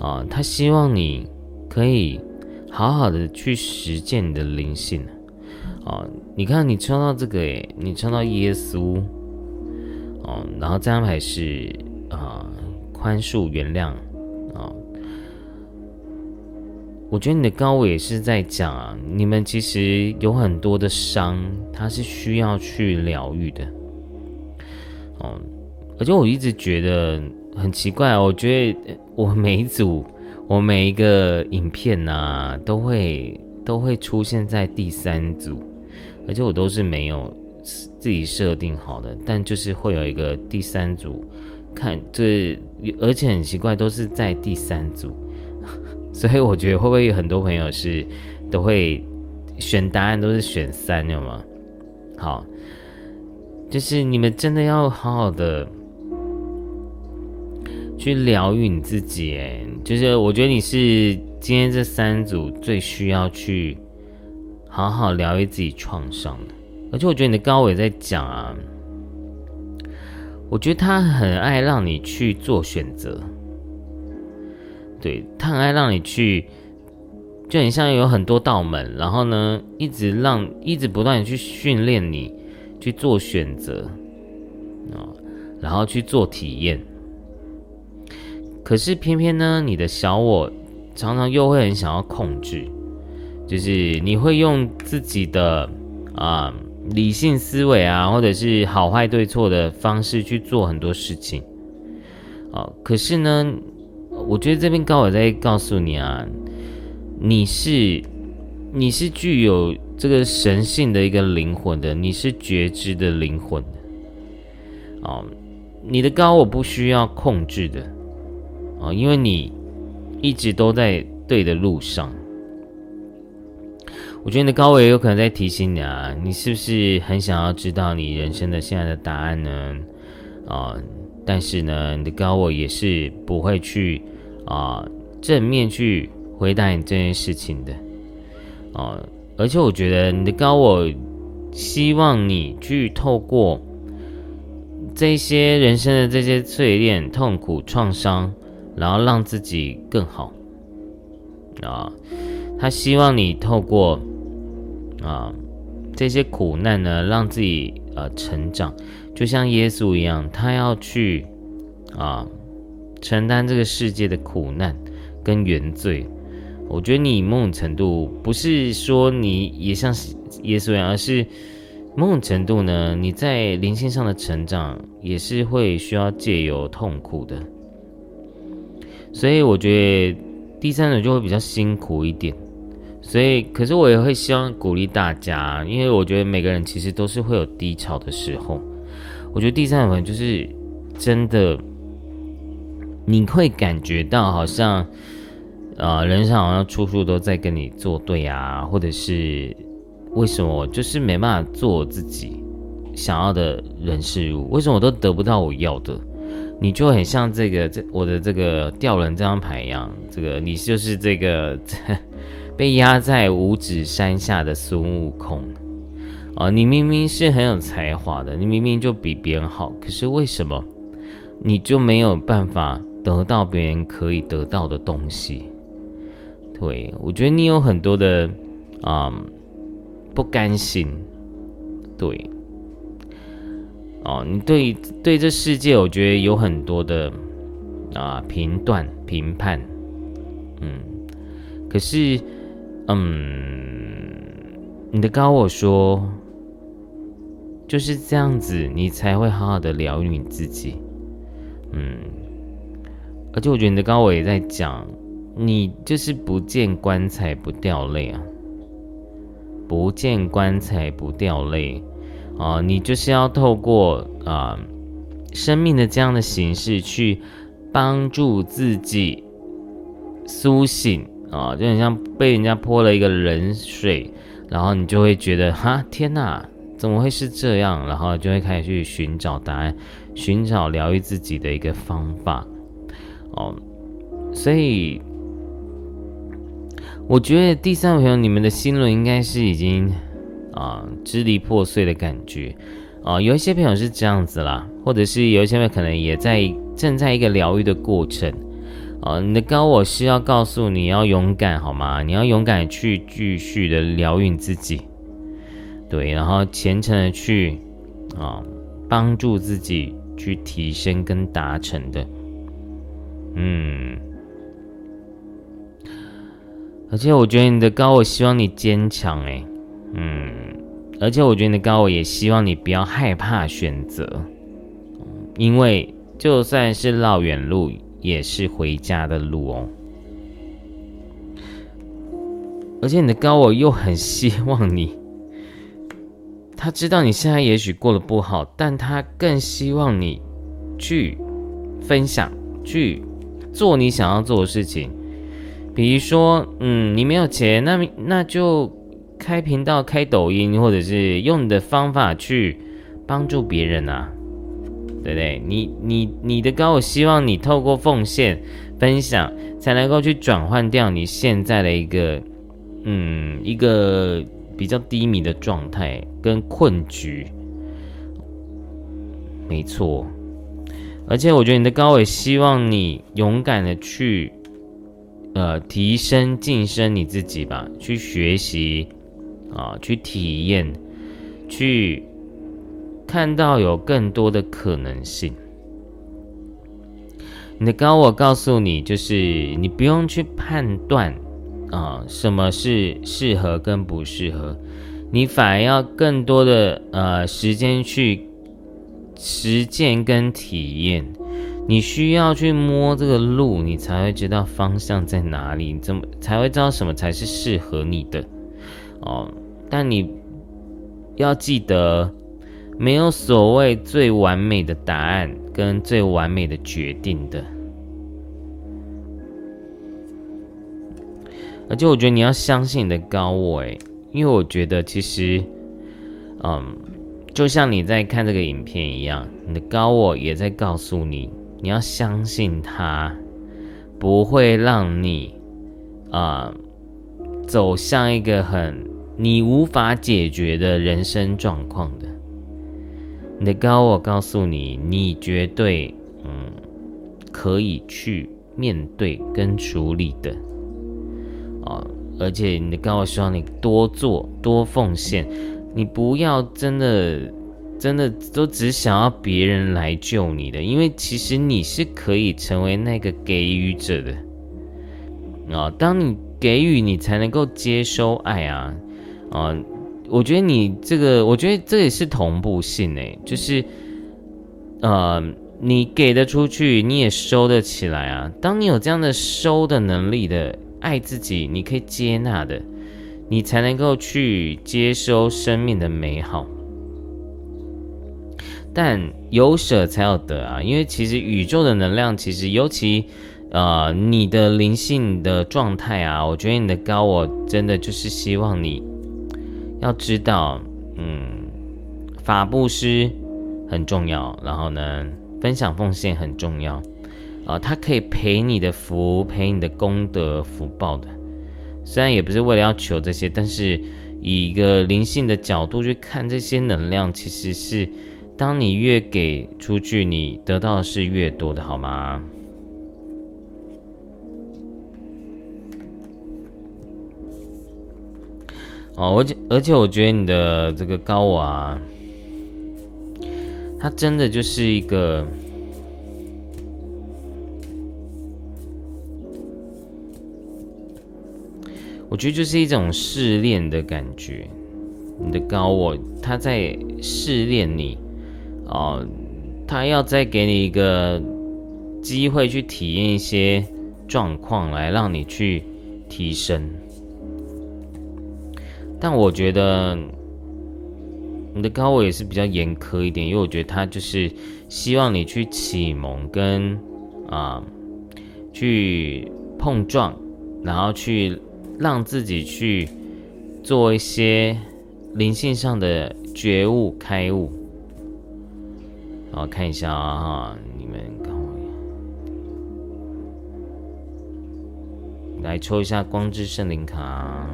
啊！他希望你可以好好的去实践你的灵性啊！你看，你抽到这个诶，你抽到耶稣哦，然后这张牌是啊，宽恕、原谅啊。我觉得你的高我也是在讲啊，你们其实有很多的伤，它是需要去疗愈的。哦，而且我一直觉得很奇怪，我觉得我每一组，我每一个影片呐，都会都会出现在第三组，而且我都是没有自己设定好的，但就是会有一个第三组，看这，而且很奇怪，都是在第三组，所以我觉得会不会有很多朋友是都会选答案都是选三，有吗？好。就是你们真的要好好的去疗愈你自己，哎，就是我觉得你是今天这三组最需要去好好疗愈自己创伤的，而且我觉得你的高伟在讲啊，我觉得他很爱让你去做选择，对他很爱让你去，就很像有很多道门，然后呢，一直让一直不断的去训练你。去做选择啊，然后去做体验。可是偏偏呢，你的小我常常又会很想要控制，就是你会用自己的啊理性思维啊，或者是好坏对错的方式去做很多事情。哦，可是呢，我觉得这边高我在告诉你啊，你是你是具有这个神性的一个灵魂的，你是觉知的灵魂。哦，你的高我不需要控制的，哦，因为你一直都在对的路上。我觉得你的高我也有可能在提醒你啊，你是不是很想要知道你人生的现在的答案呢？啊，但是呢，你的高我也是不会去啊正面去回答你这件事情的。啊，而且我觉得你的高我希望你去透过这些人生的这些淬炼、痛苦、创伤，然后让自己更好。啊，他希望你透过。啊，这些苦难呢，让自己呃成长，就像耶稣一样，他要去啊承担这个世界的苦难跟原罪。我觉得你某种程度不是说你也像耶稣一样，而是某种程度呢，你在灵性上的成长也是会需要借由痛苦的。所以我觉得第三种就会比较辛苦一点。所以，可是我也会希望鼓励大家，因为我觉得每个人其实都是会有低潮的时候。我觉得第三种就是真的，你会感觉到好像，呃，人生好像处处都在跟你作对啊，或者是为什么就是没办法做自己想要的人事物？为什么我都得不到我要的？你就很像这个这我的这个吊人这张牌一样，这个你就是这个。被压在五指山下的孙悟空，啊，你明明是很有才华的，你明明就比别人好，可是为什么你就没有办法得到别人可以得到的东西？对我觉得你有很多的啊不甘心，对，哦，你对对这世界，我觉得有很多的啊评断评判，嗯，可是。嗯，你的高我说就是这样子，你才会好好的疗愈你自己。嗯，而且我觉得你的高我也在讲，你就是不见棺材不掉泪啊，不见棺材不掉泪啊，你就是要透过啊生命的这样的形式去帮助自己苏醒。啊，就很像被人家泼了一个冷水，然后你就会觉得哈天哪，怎么会是这样？然后就会开始去寻找答案，寻找疗愈自己的一个方法。哦，所以我觉得第三位朋友，你们的心轮应该是已经啊支离破碎的感觉啊，有一些朋友是这样子啦，或者是有一些朋友可能也在正在一个疗愈的过程。哦，你的高我是要告诉你要勇敢，好吗？你要勇敢去继续的疗愈你自己，对，然后虔诚的去啊帮助自己去提升跟达成的，嗯。而且我觉得你的高我希望你坚强，哎，嗯。而且我觉得你的高我也希望你不要害怕选择，因为就算是绕远路。也是回家的路哦，而且你的高我又很希望你，他知道你现在也许过得不好，但他更希望你去分享，去做你想要做的事情。比如说，嗯，你没有钱，那那就开频道、开抖音，或者是用你的方法去帮助别人啊。对不对？你你你的高，我希望你透过奉献、分享，才能够去转换掉你现在的一个，嗯，一个比较低迷的状态跟困局。没错，而且我觉得你的高，我希望你勇敢的去，呃，提升、晋升你自己吧，去学习，啊，去体验，去。看到有更多的可能性，你的高我告诉你，就是你不用去判断啊，什么是适合跟不适合，你反而要更多的呃时间去实践跟体验。你需要去摸这个路，你才会知道方向在哪里，怎么才会知道什么才是适合你的哦。但你要记得，没有所谓最完美的答案跟最完美的决定的。而且我觉得你要相信你的高我，诶，因为我觉得其实，嗯，就像你在看这个影片一样，你的高我也在告诉你。你要相信他不会让你啊走向一个很你无法解决的人生状况的。你的高我告诉你，你绝对嗯可以去面对跟处理的啊，而且你的高我希望你多做多奉献，你不要真的。真的都只想要别人来救你的，因为其实你是可以成为那个给予者的啊。当你给予，你才能够接收爱啊啊！我觉得你这个，我觉得这也是同步性诶，就是呃，你给的出去，你也收得起来啊。当你有这样的收的能力的爱自己，你可以接纳的，你才能够去接收生命的美好。但有舍才有得啊，因为其实宇宙的能量，其实尤其，呃，你的灵性的状态啊，我觉得你的高我真的就是希望你要知道，嗯，法布施很重要，然后呢，分享奉献很重要，啊，它可以陪你的福，陪你的功德福报的。虽然也不是为了要求这些，但是以一个灵性的角度去看这些能量，其实是。当你越给出去，你得到的是越多的，好吗？哦，而且而且，我觉得你的这个高娃，他真的就是一个，我觉得就是一种试炼的感觉。你的高我，他在试炼你。哦，他要再给你一个机会去体验一些状况，来让你去提升。但我觉得你的高我也是比较严苛一点，因为我觉得他就是希望你去启蒙跟啊去碰撞，然后去让自己去做一些灵性上的觉悟开悟。好，看一下啊哈，你们看我来抽一下光之圣灵卡。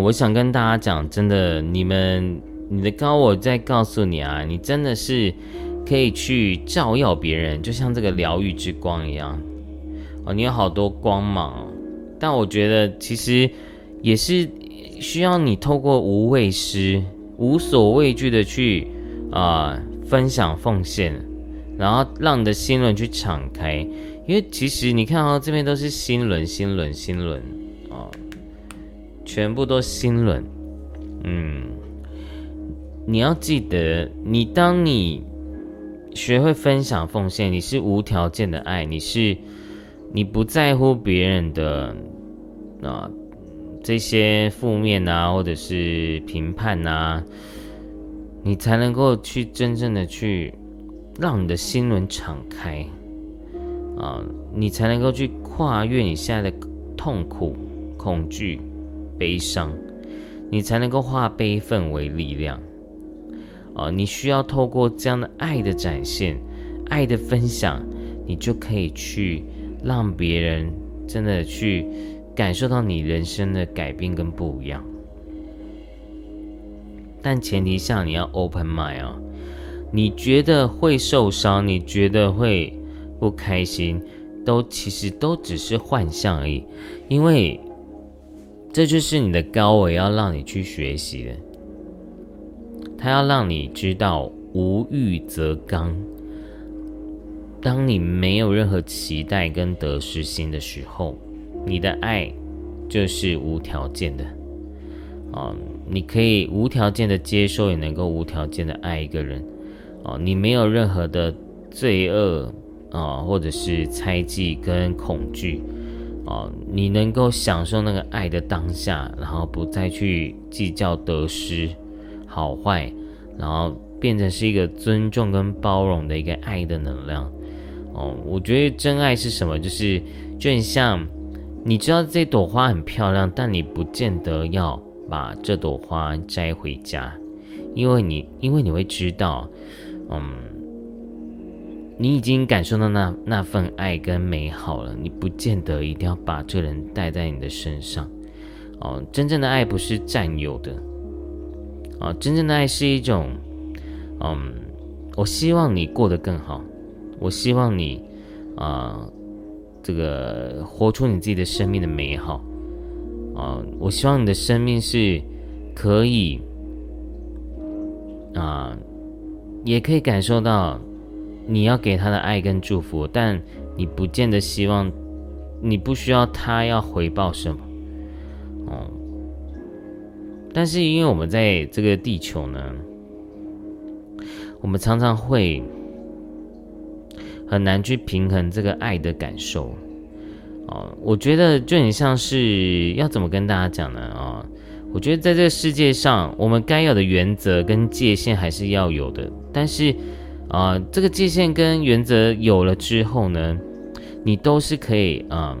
我想跟大家讲，真的，你们，你的高我在告诉你啊，你真的是可以去照耀别人，就像这个疗愈之光一样，哦，你有好多光芒，但我觉得其实也是需要你透过无畏师、无所畏惧的去啊分享奉献，然后让你的心轮去敞开。因为其实你看哦，这边都是心轮、心轮、心轮，全部都心轮。嗯，你要记得，你当你学会分享、奉献，你是无条件的爱，你是你不在乎别人的啊这些负面啊，或者是评判啊，你才能够去真正的去让你的心轮敞开。啊，你才能够去跨越你现在的痛苦、恐惧、悲伤，你才能够化悲愤为力量。啊，你需要透过这样的爱的展现、爱的分享，你就可以去让别人真的去感受到你人生的改变跟不一样。但前提下你要 open mind 啊，你觉得会受伤，你觉得会不开心，都其实都只是幻象而已，因为这就是你的高维要让你去学习的，他要让你知道无欲则刚。当你没有任何期待跟得失心的时候，你的爱就是无条件的。啊，你可以无条件的接受，也能够无条件的爱一个人。哦，你没有任何的罪恶啊，或者是猜忌跟恐惧。哦，你能够享受那个爱的当下，然后不再去计较得失好坏，然后变成是一个尊重跟包容的一个爱的能量。哦，我觉得真爱是什么？就是就很像，你知道这朵花很漂亮，但你不见得要把这朵花摘回家，因为你因为你会知道，嗯，你已经感受到那那份爱跟美好了，你不见得一定要把这人带在你的身上。哦，真正的爱不是占有的，啊，真正的爱是一种，嗯，我希望你过得更好。我希望你，啊，这个活出你自己的生命的美好，啊，我希望你的生命是可以，啊，也可以感受到你要给他的爱跟祝福，但你不见得希望，你不需要他要回报什么，哦，但是因为我们在这个地球呢，我们常常会。很难去平衡这个爱的感受，哦，我觉得就很像是要怎么跟大家讲呢？啊，我觉得在这个世界上，我们该有的原则跟界限还是要有的。但是，啊，这个界限跟原则有了之后呢，你都是可以，嗯，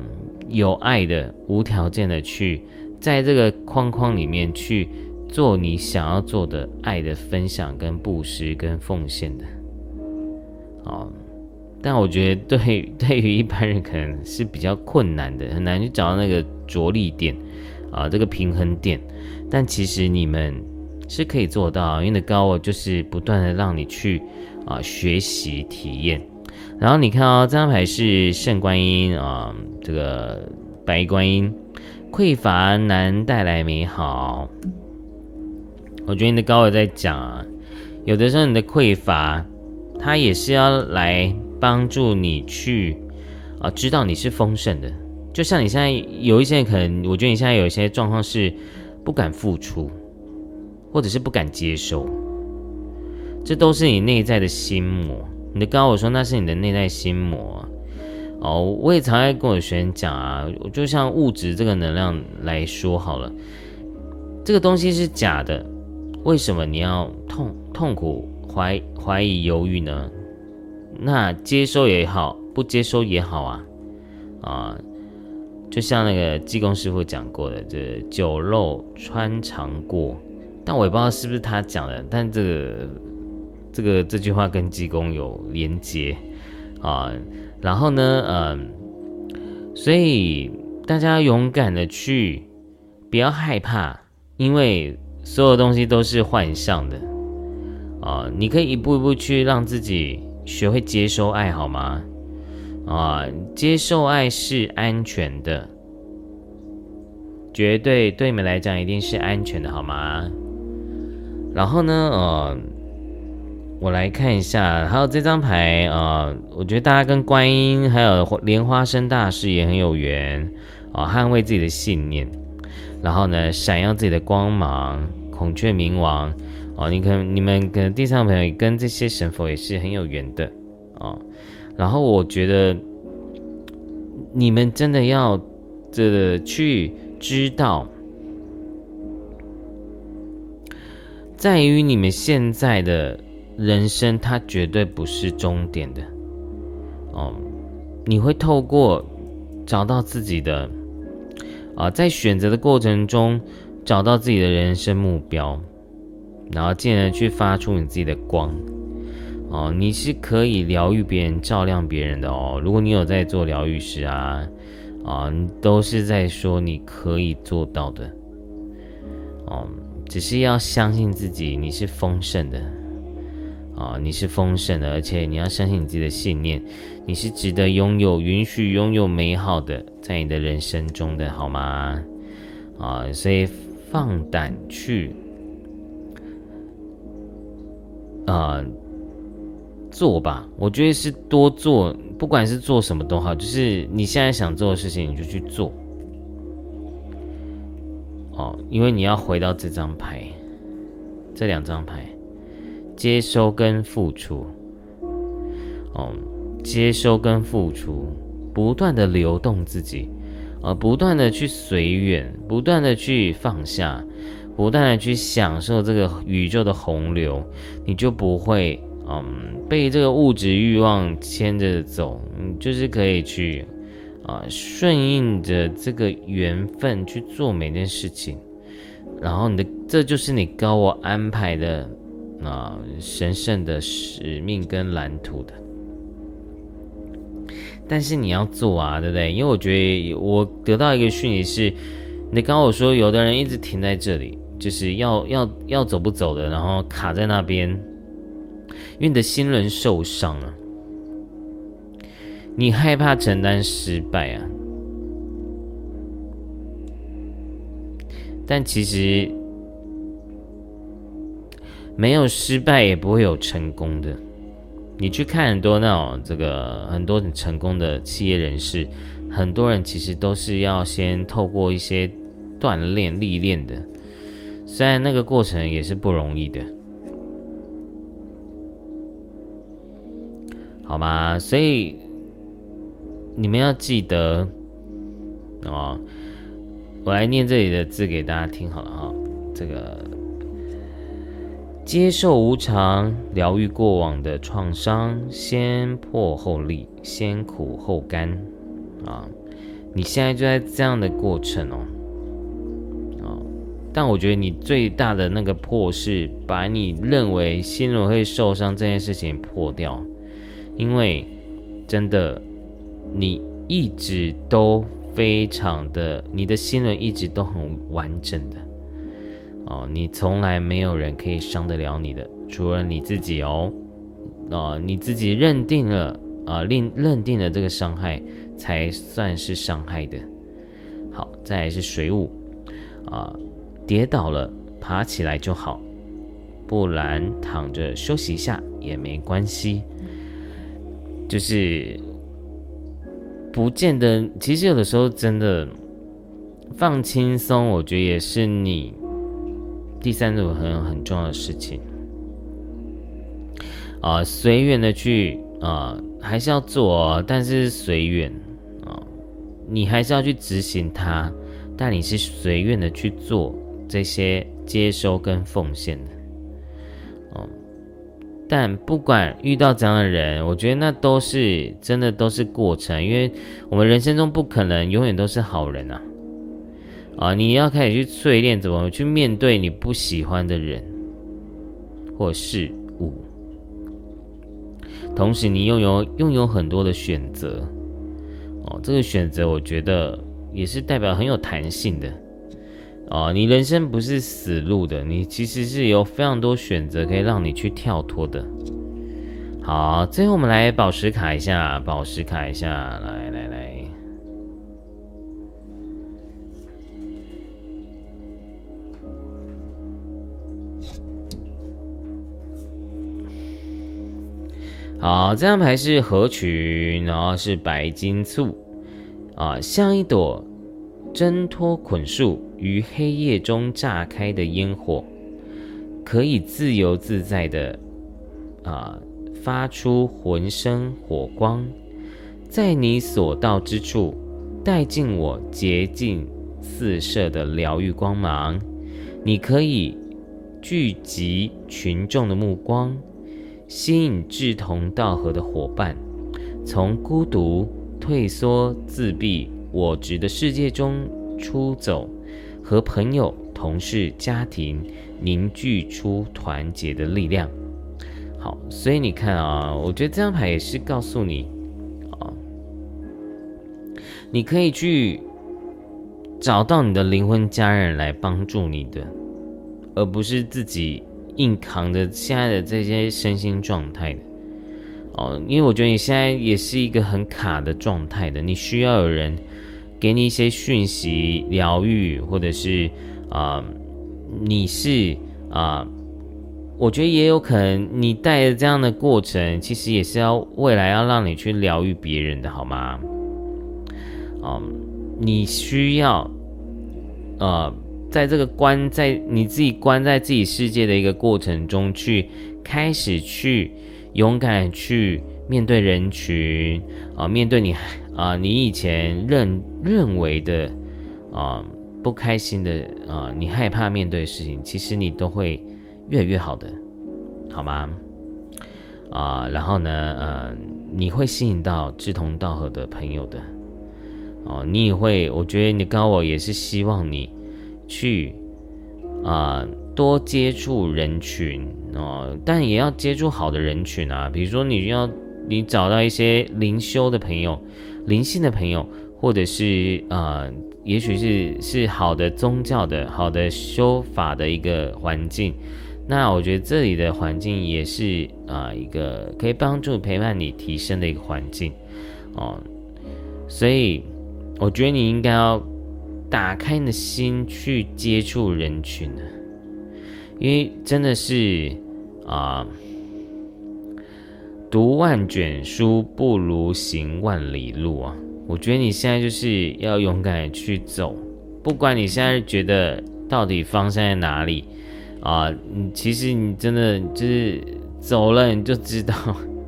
有爱的、无条件的去在这个框框里面去做你想要做的爱的分享、跟布施、跟奉献的，啊。但我觉得，对 对于一般人可能是比较困难的，很难去找到那个着力点啊，这个平衡点。但其实你们是可以做到，因为的高我就是不断的让你去啊学习体验。然后你看哦，这张牌是圣观音啊，这个白观音，匮乏难带来美好。我觉得你的高我在讲啊，有的时候你的匮乏，它也是要来。帮助你去啊，知道你是丰盛的。就像你现在有一些可能，我觉得你现在有一些状况是不敢付出，或者是不敢接受，这都是你内在的心魔。你的高我说那是你的内在心魔哦。我也常爱跟我学员讲啊，就像物质这个能量来说好了，这个东西是假的，为什么你要痛痛苦、怀怀疑、犹豫呢？那接收也好，不接收也好啊，啊，就像那个济公师傅讲过的，这酒肉穿肠过，但我也不知道是不是他讲的，但这个这个这句话跟济公有连接啊。然后呢，嗯，所以大家勇敢的去，不要害怕，因为所有东西都是幻象的啊。你可以一步一步去让自己。学会接收爱好吗？啊，接受爱是安全的，绝对对你们来讲一定是安全的，好吗？然后呢，呃，我来看一下，还有这张牌啊，我觉得大家跟观音还有莲花生大师也很有缘啊，捍卫自己的信念，然后呢，闪耀自己的光芒，孔雀明王。哦，你可你们跟地上朋友跟这些神佛也是很有缘的啊。然后我觉得你们真的要这个去知道，在于你们现在的人生，它绝对不是终点的哦。你会透过找到自己的啊，在选择的过程中找到自己的人生目标。然后进而去发出你自己的光，哦，你是可以疗愈别人、照亮别人的哦。如果你有在做疗愈师啊，啊，都是在说你可以做到的。哦，只是要相信自己，你是丰盛的。啊，你是丰盛的，而且你要相信你自己的信念，你是值得拥有、允许拥有美好的，在你的人生中的，好吗？啊，所以放胆去，啊，做吧。我觉得是多做，不管是做什么都好，就是你现在想做的事情，你就去做。哦，因为你要回到这张牌，这两张牌。接收跟付出，哦，接收跟付出，不断的流动自己，呃，不断的去随缘，不断的去放下，不断的去享受这个宇宙的洪流，你就不会，嗯，被这个物质欲望牵着走，你就是可以去，啊，顺应着这个缘分去做每件事情，然后你的，这就是你高我安排的。啊，神圣的使命跟蓝图的，但是你要做啊，对不对？因为我觉得我得到一个讯息是，你刚我说有的人一直停在这里，就是要要要走不走的，然后卡在那边，因为你的心轮受伤了，你害怕承担失败啊，但其实。没有失败也不会有成功的。你去看很多那种这个很多很成功的企业人士，很多人其实都是要先透过一些锻炼历练的，虽然那个过程也是不容易的，好吗？所以你们要记得哦，我来念这里的字给大家听好了哈，这个。接受无常，疗愈过往的创伤，先破后立，先苦后甘，啊！你现在就在这样的过程哦，啊！但我觉得你最大的那个破是把你认为心轮会受伤这件事情破掉，因为真的，你一直都非常的，你的心轮一直都很完整的。哦，你从来没有人可以伤得了你的，除了你自己哦。啊，你自己认定了啊，认认定了这个伤害才算是伤害的。好，再来是水舞，啊，跌倒了爬起来就好，不然躺着休息一下也没关系。就是不见得，其实有的时候真的放轻松，我觉得也是你。第三种很很重要的事情，啊，随缘的去啊，还是要做，但是随缘啊，你还是要去执行它，但你是随愿的去做这些接收跟奉献的，哦，但不管遇到怎样的人，我觉得那都是真的都是过程，因为我们人生中不可能永远都是好人啊。啊，你要开始去淬炼，怎么去面对你不喜欢的人或事物。同时，你拥有拥有很多的选择。哦，这个选择我觉得也是代表很有弹性的。哦，你人生不是死路的，你其实是有非常多选择可以让你去跳脱的。好，最后我们来宝石卡一下，宝石卡一下，来好，这张牌是合群，然后是白金簇，啊，像一朵挣脱捆束于黑夜中炸开的烟火，可以自由自在的啊发出浑身火光，在你所到之处带进我洁净四射的疗愈光芒，你可以聚集群众的目光。吸引志同道合的伙伴，从孤独、退缩、自闭、我执的世界中出走，和朋友、同事、家庭凝聚出团结的力量。好，所以你看啊，我觉得这张牌也是告诉你，啊，你可以去找到你的灵魂家人来帮助你的，而不是自己硬扛着现在的这些身心状态的。哦，因为我觉得你现在也是一个很卡的状态的，你需要有人给你一些讯息、疗愈，或者是啊，你是啊，我觉得也有可能你带着这样的过程，其实也是要未来要让你去疗愈别人的，好吗？嗯，你需要呃，在这个关在你自己关在自己世界的一个过程中，去开始去。勇敢去面对人群啊，面对你啊，你以前认认为的啊不开心的啊，你害怕面对的事情，其实你都会越来越好的，好吗？啊，然后呢，呃，你会吸引到志同道合的朋友的，哦，你也会，我觉得你高我也是希望你去啊。多接触人群哦，但也要接触好的人群啊。比如说，你要你找到一些灵修的朋友、灵性的朋友，或者是啊，也许是是好的宗教的、好的修法的一个环境。那我觉得这里的环境也是啊，一个可以帮助陪伴你提升的一个环境哦。所以，我觉得你应该要打开你的心去接触人群呢。因为真的是啊，读万卷书不如行万里路啊！我觉得你现在就是要勇敢去走，不管你现在觉得到底方向在哪里啊，你其实你真的就是走了，你就知道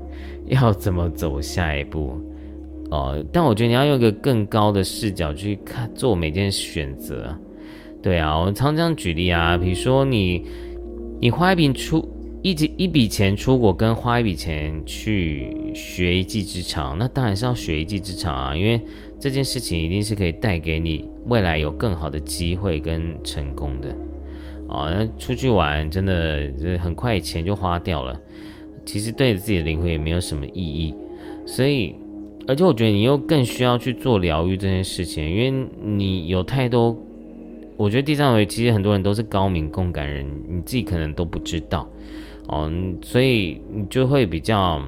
要怎么走下一步哦。但我觉得你要用一个更高的视角去看做每件选择。对啊，我常常举例啊，比如说你，你花一笔出一笔一笔钱出国，跟花一笔钱去学一技之长，那当然是要学一技之长啊，因为这件事情一定是可以带给你未来有更好的机会跟成功的。哦，那出去玩真的就很快钱就花掉了，其实对自己的灵魂也没有什么意义，所以，而且我觉得你又更需要去做疗愈这件事情，因为你有太多。我觉得第三维其实很多人都是高敏共感人，你自己可能都不知道哦，所以你就会比较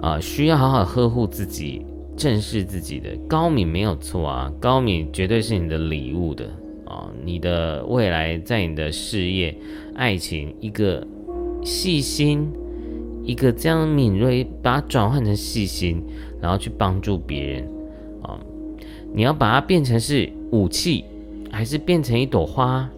啊，需要好好呵护自己，正视自己的高敏没有错啊，高敏绝对是你的礼物的啊，你的未来在你的事业、爱情一个细心，一个这样敏锐，把它转换成细心，然后去帮助别人啊，你要把它变成是武器。还是变成一朵花，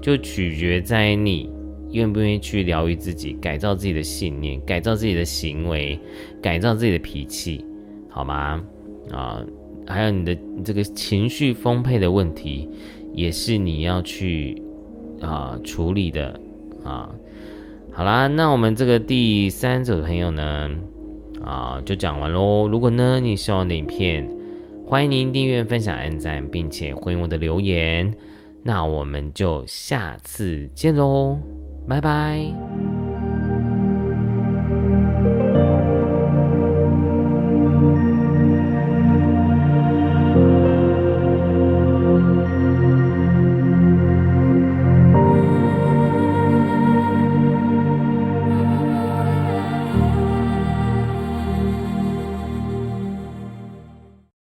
就取决在你愿不愿意去疗愈自己，改造自己的信念，改造自己的行为，改造自己的脾气，好吗？啊，还有你的这个情绪丰沛的问题，也是你要去啊处理的啊。好啦，那我们这个第三组的朋友呢，啊，就讲完喽。如果呢你喜欢的影片。欢迎您订阅、分享、按赞，并且回应我的留言。那我们就下次见喽，拜拜。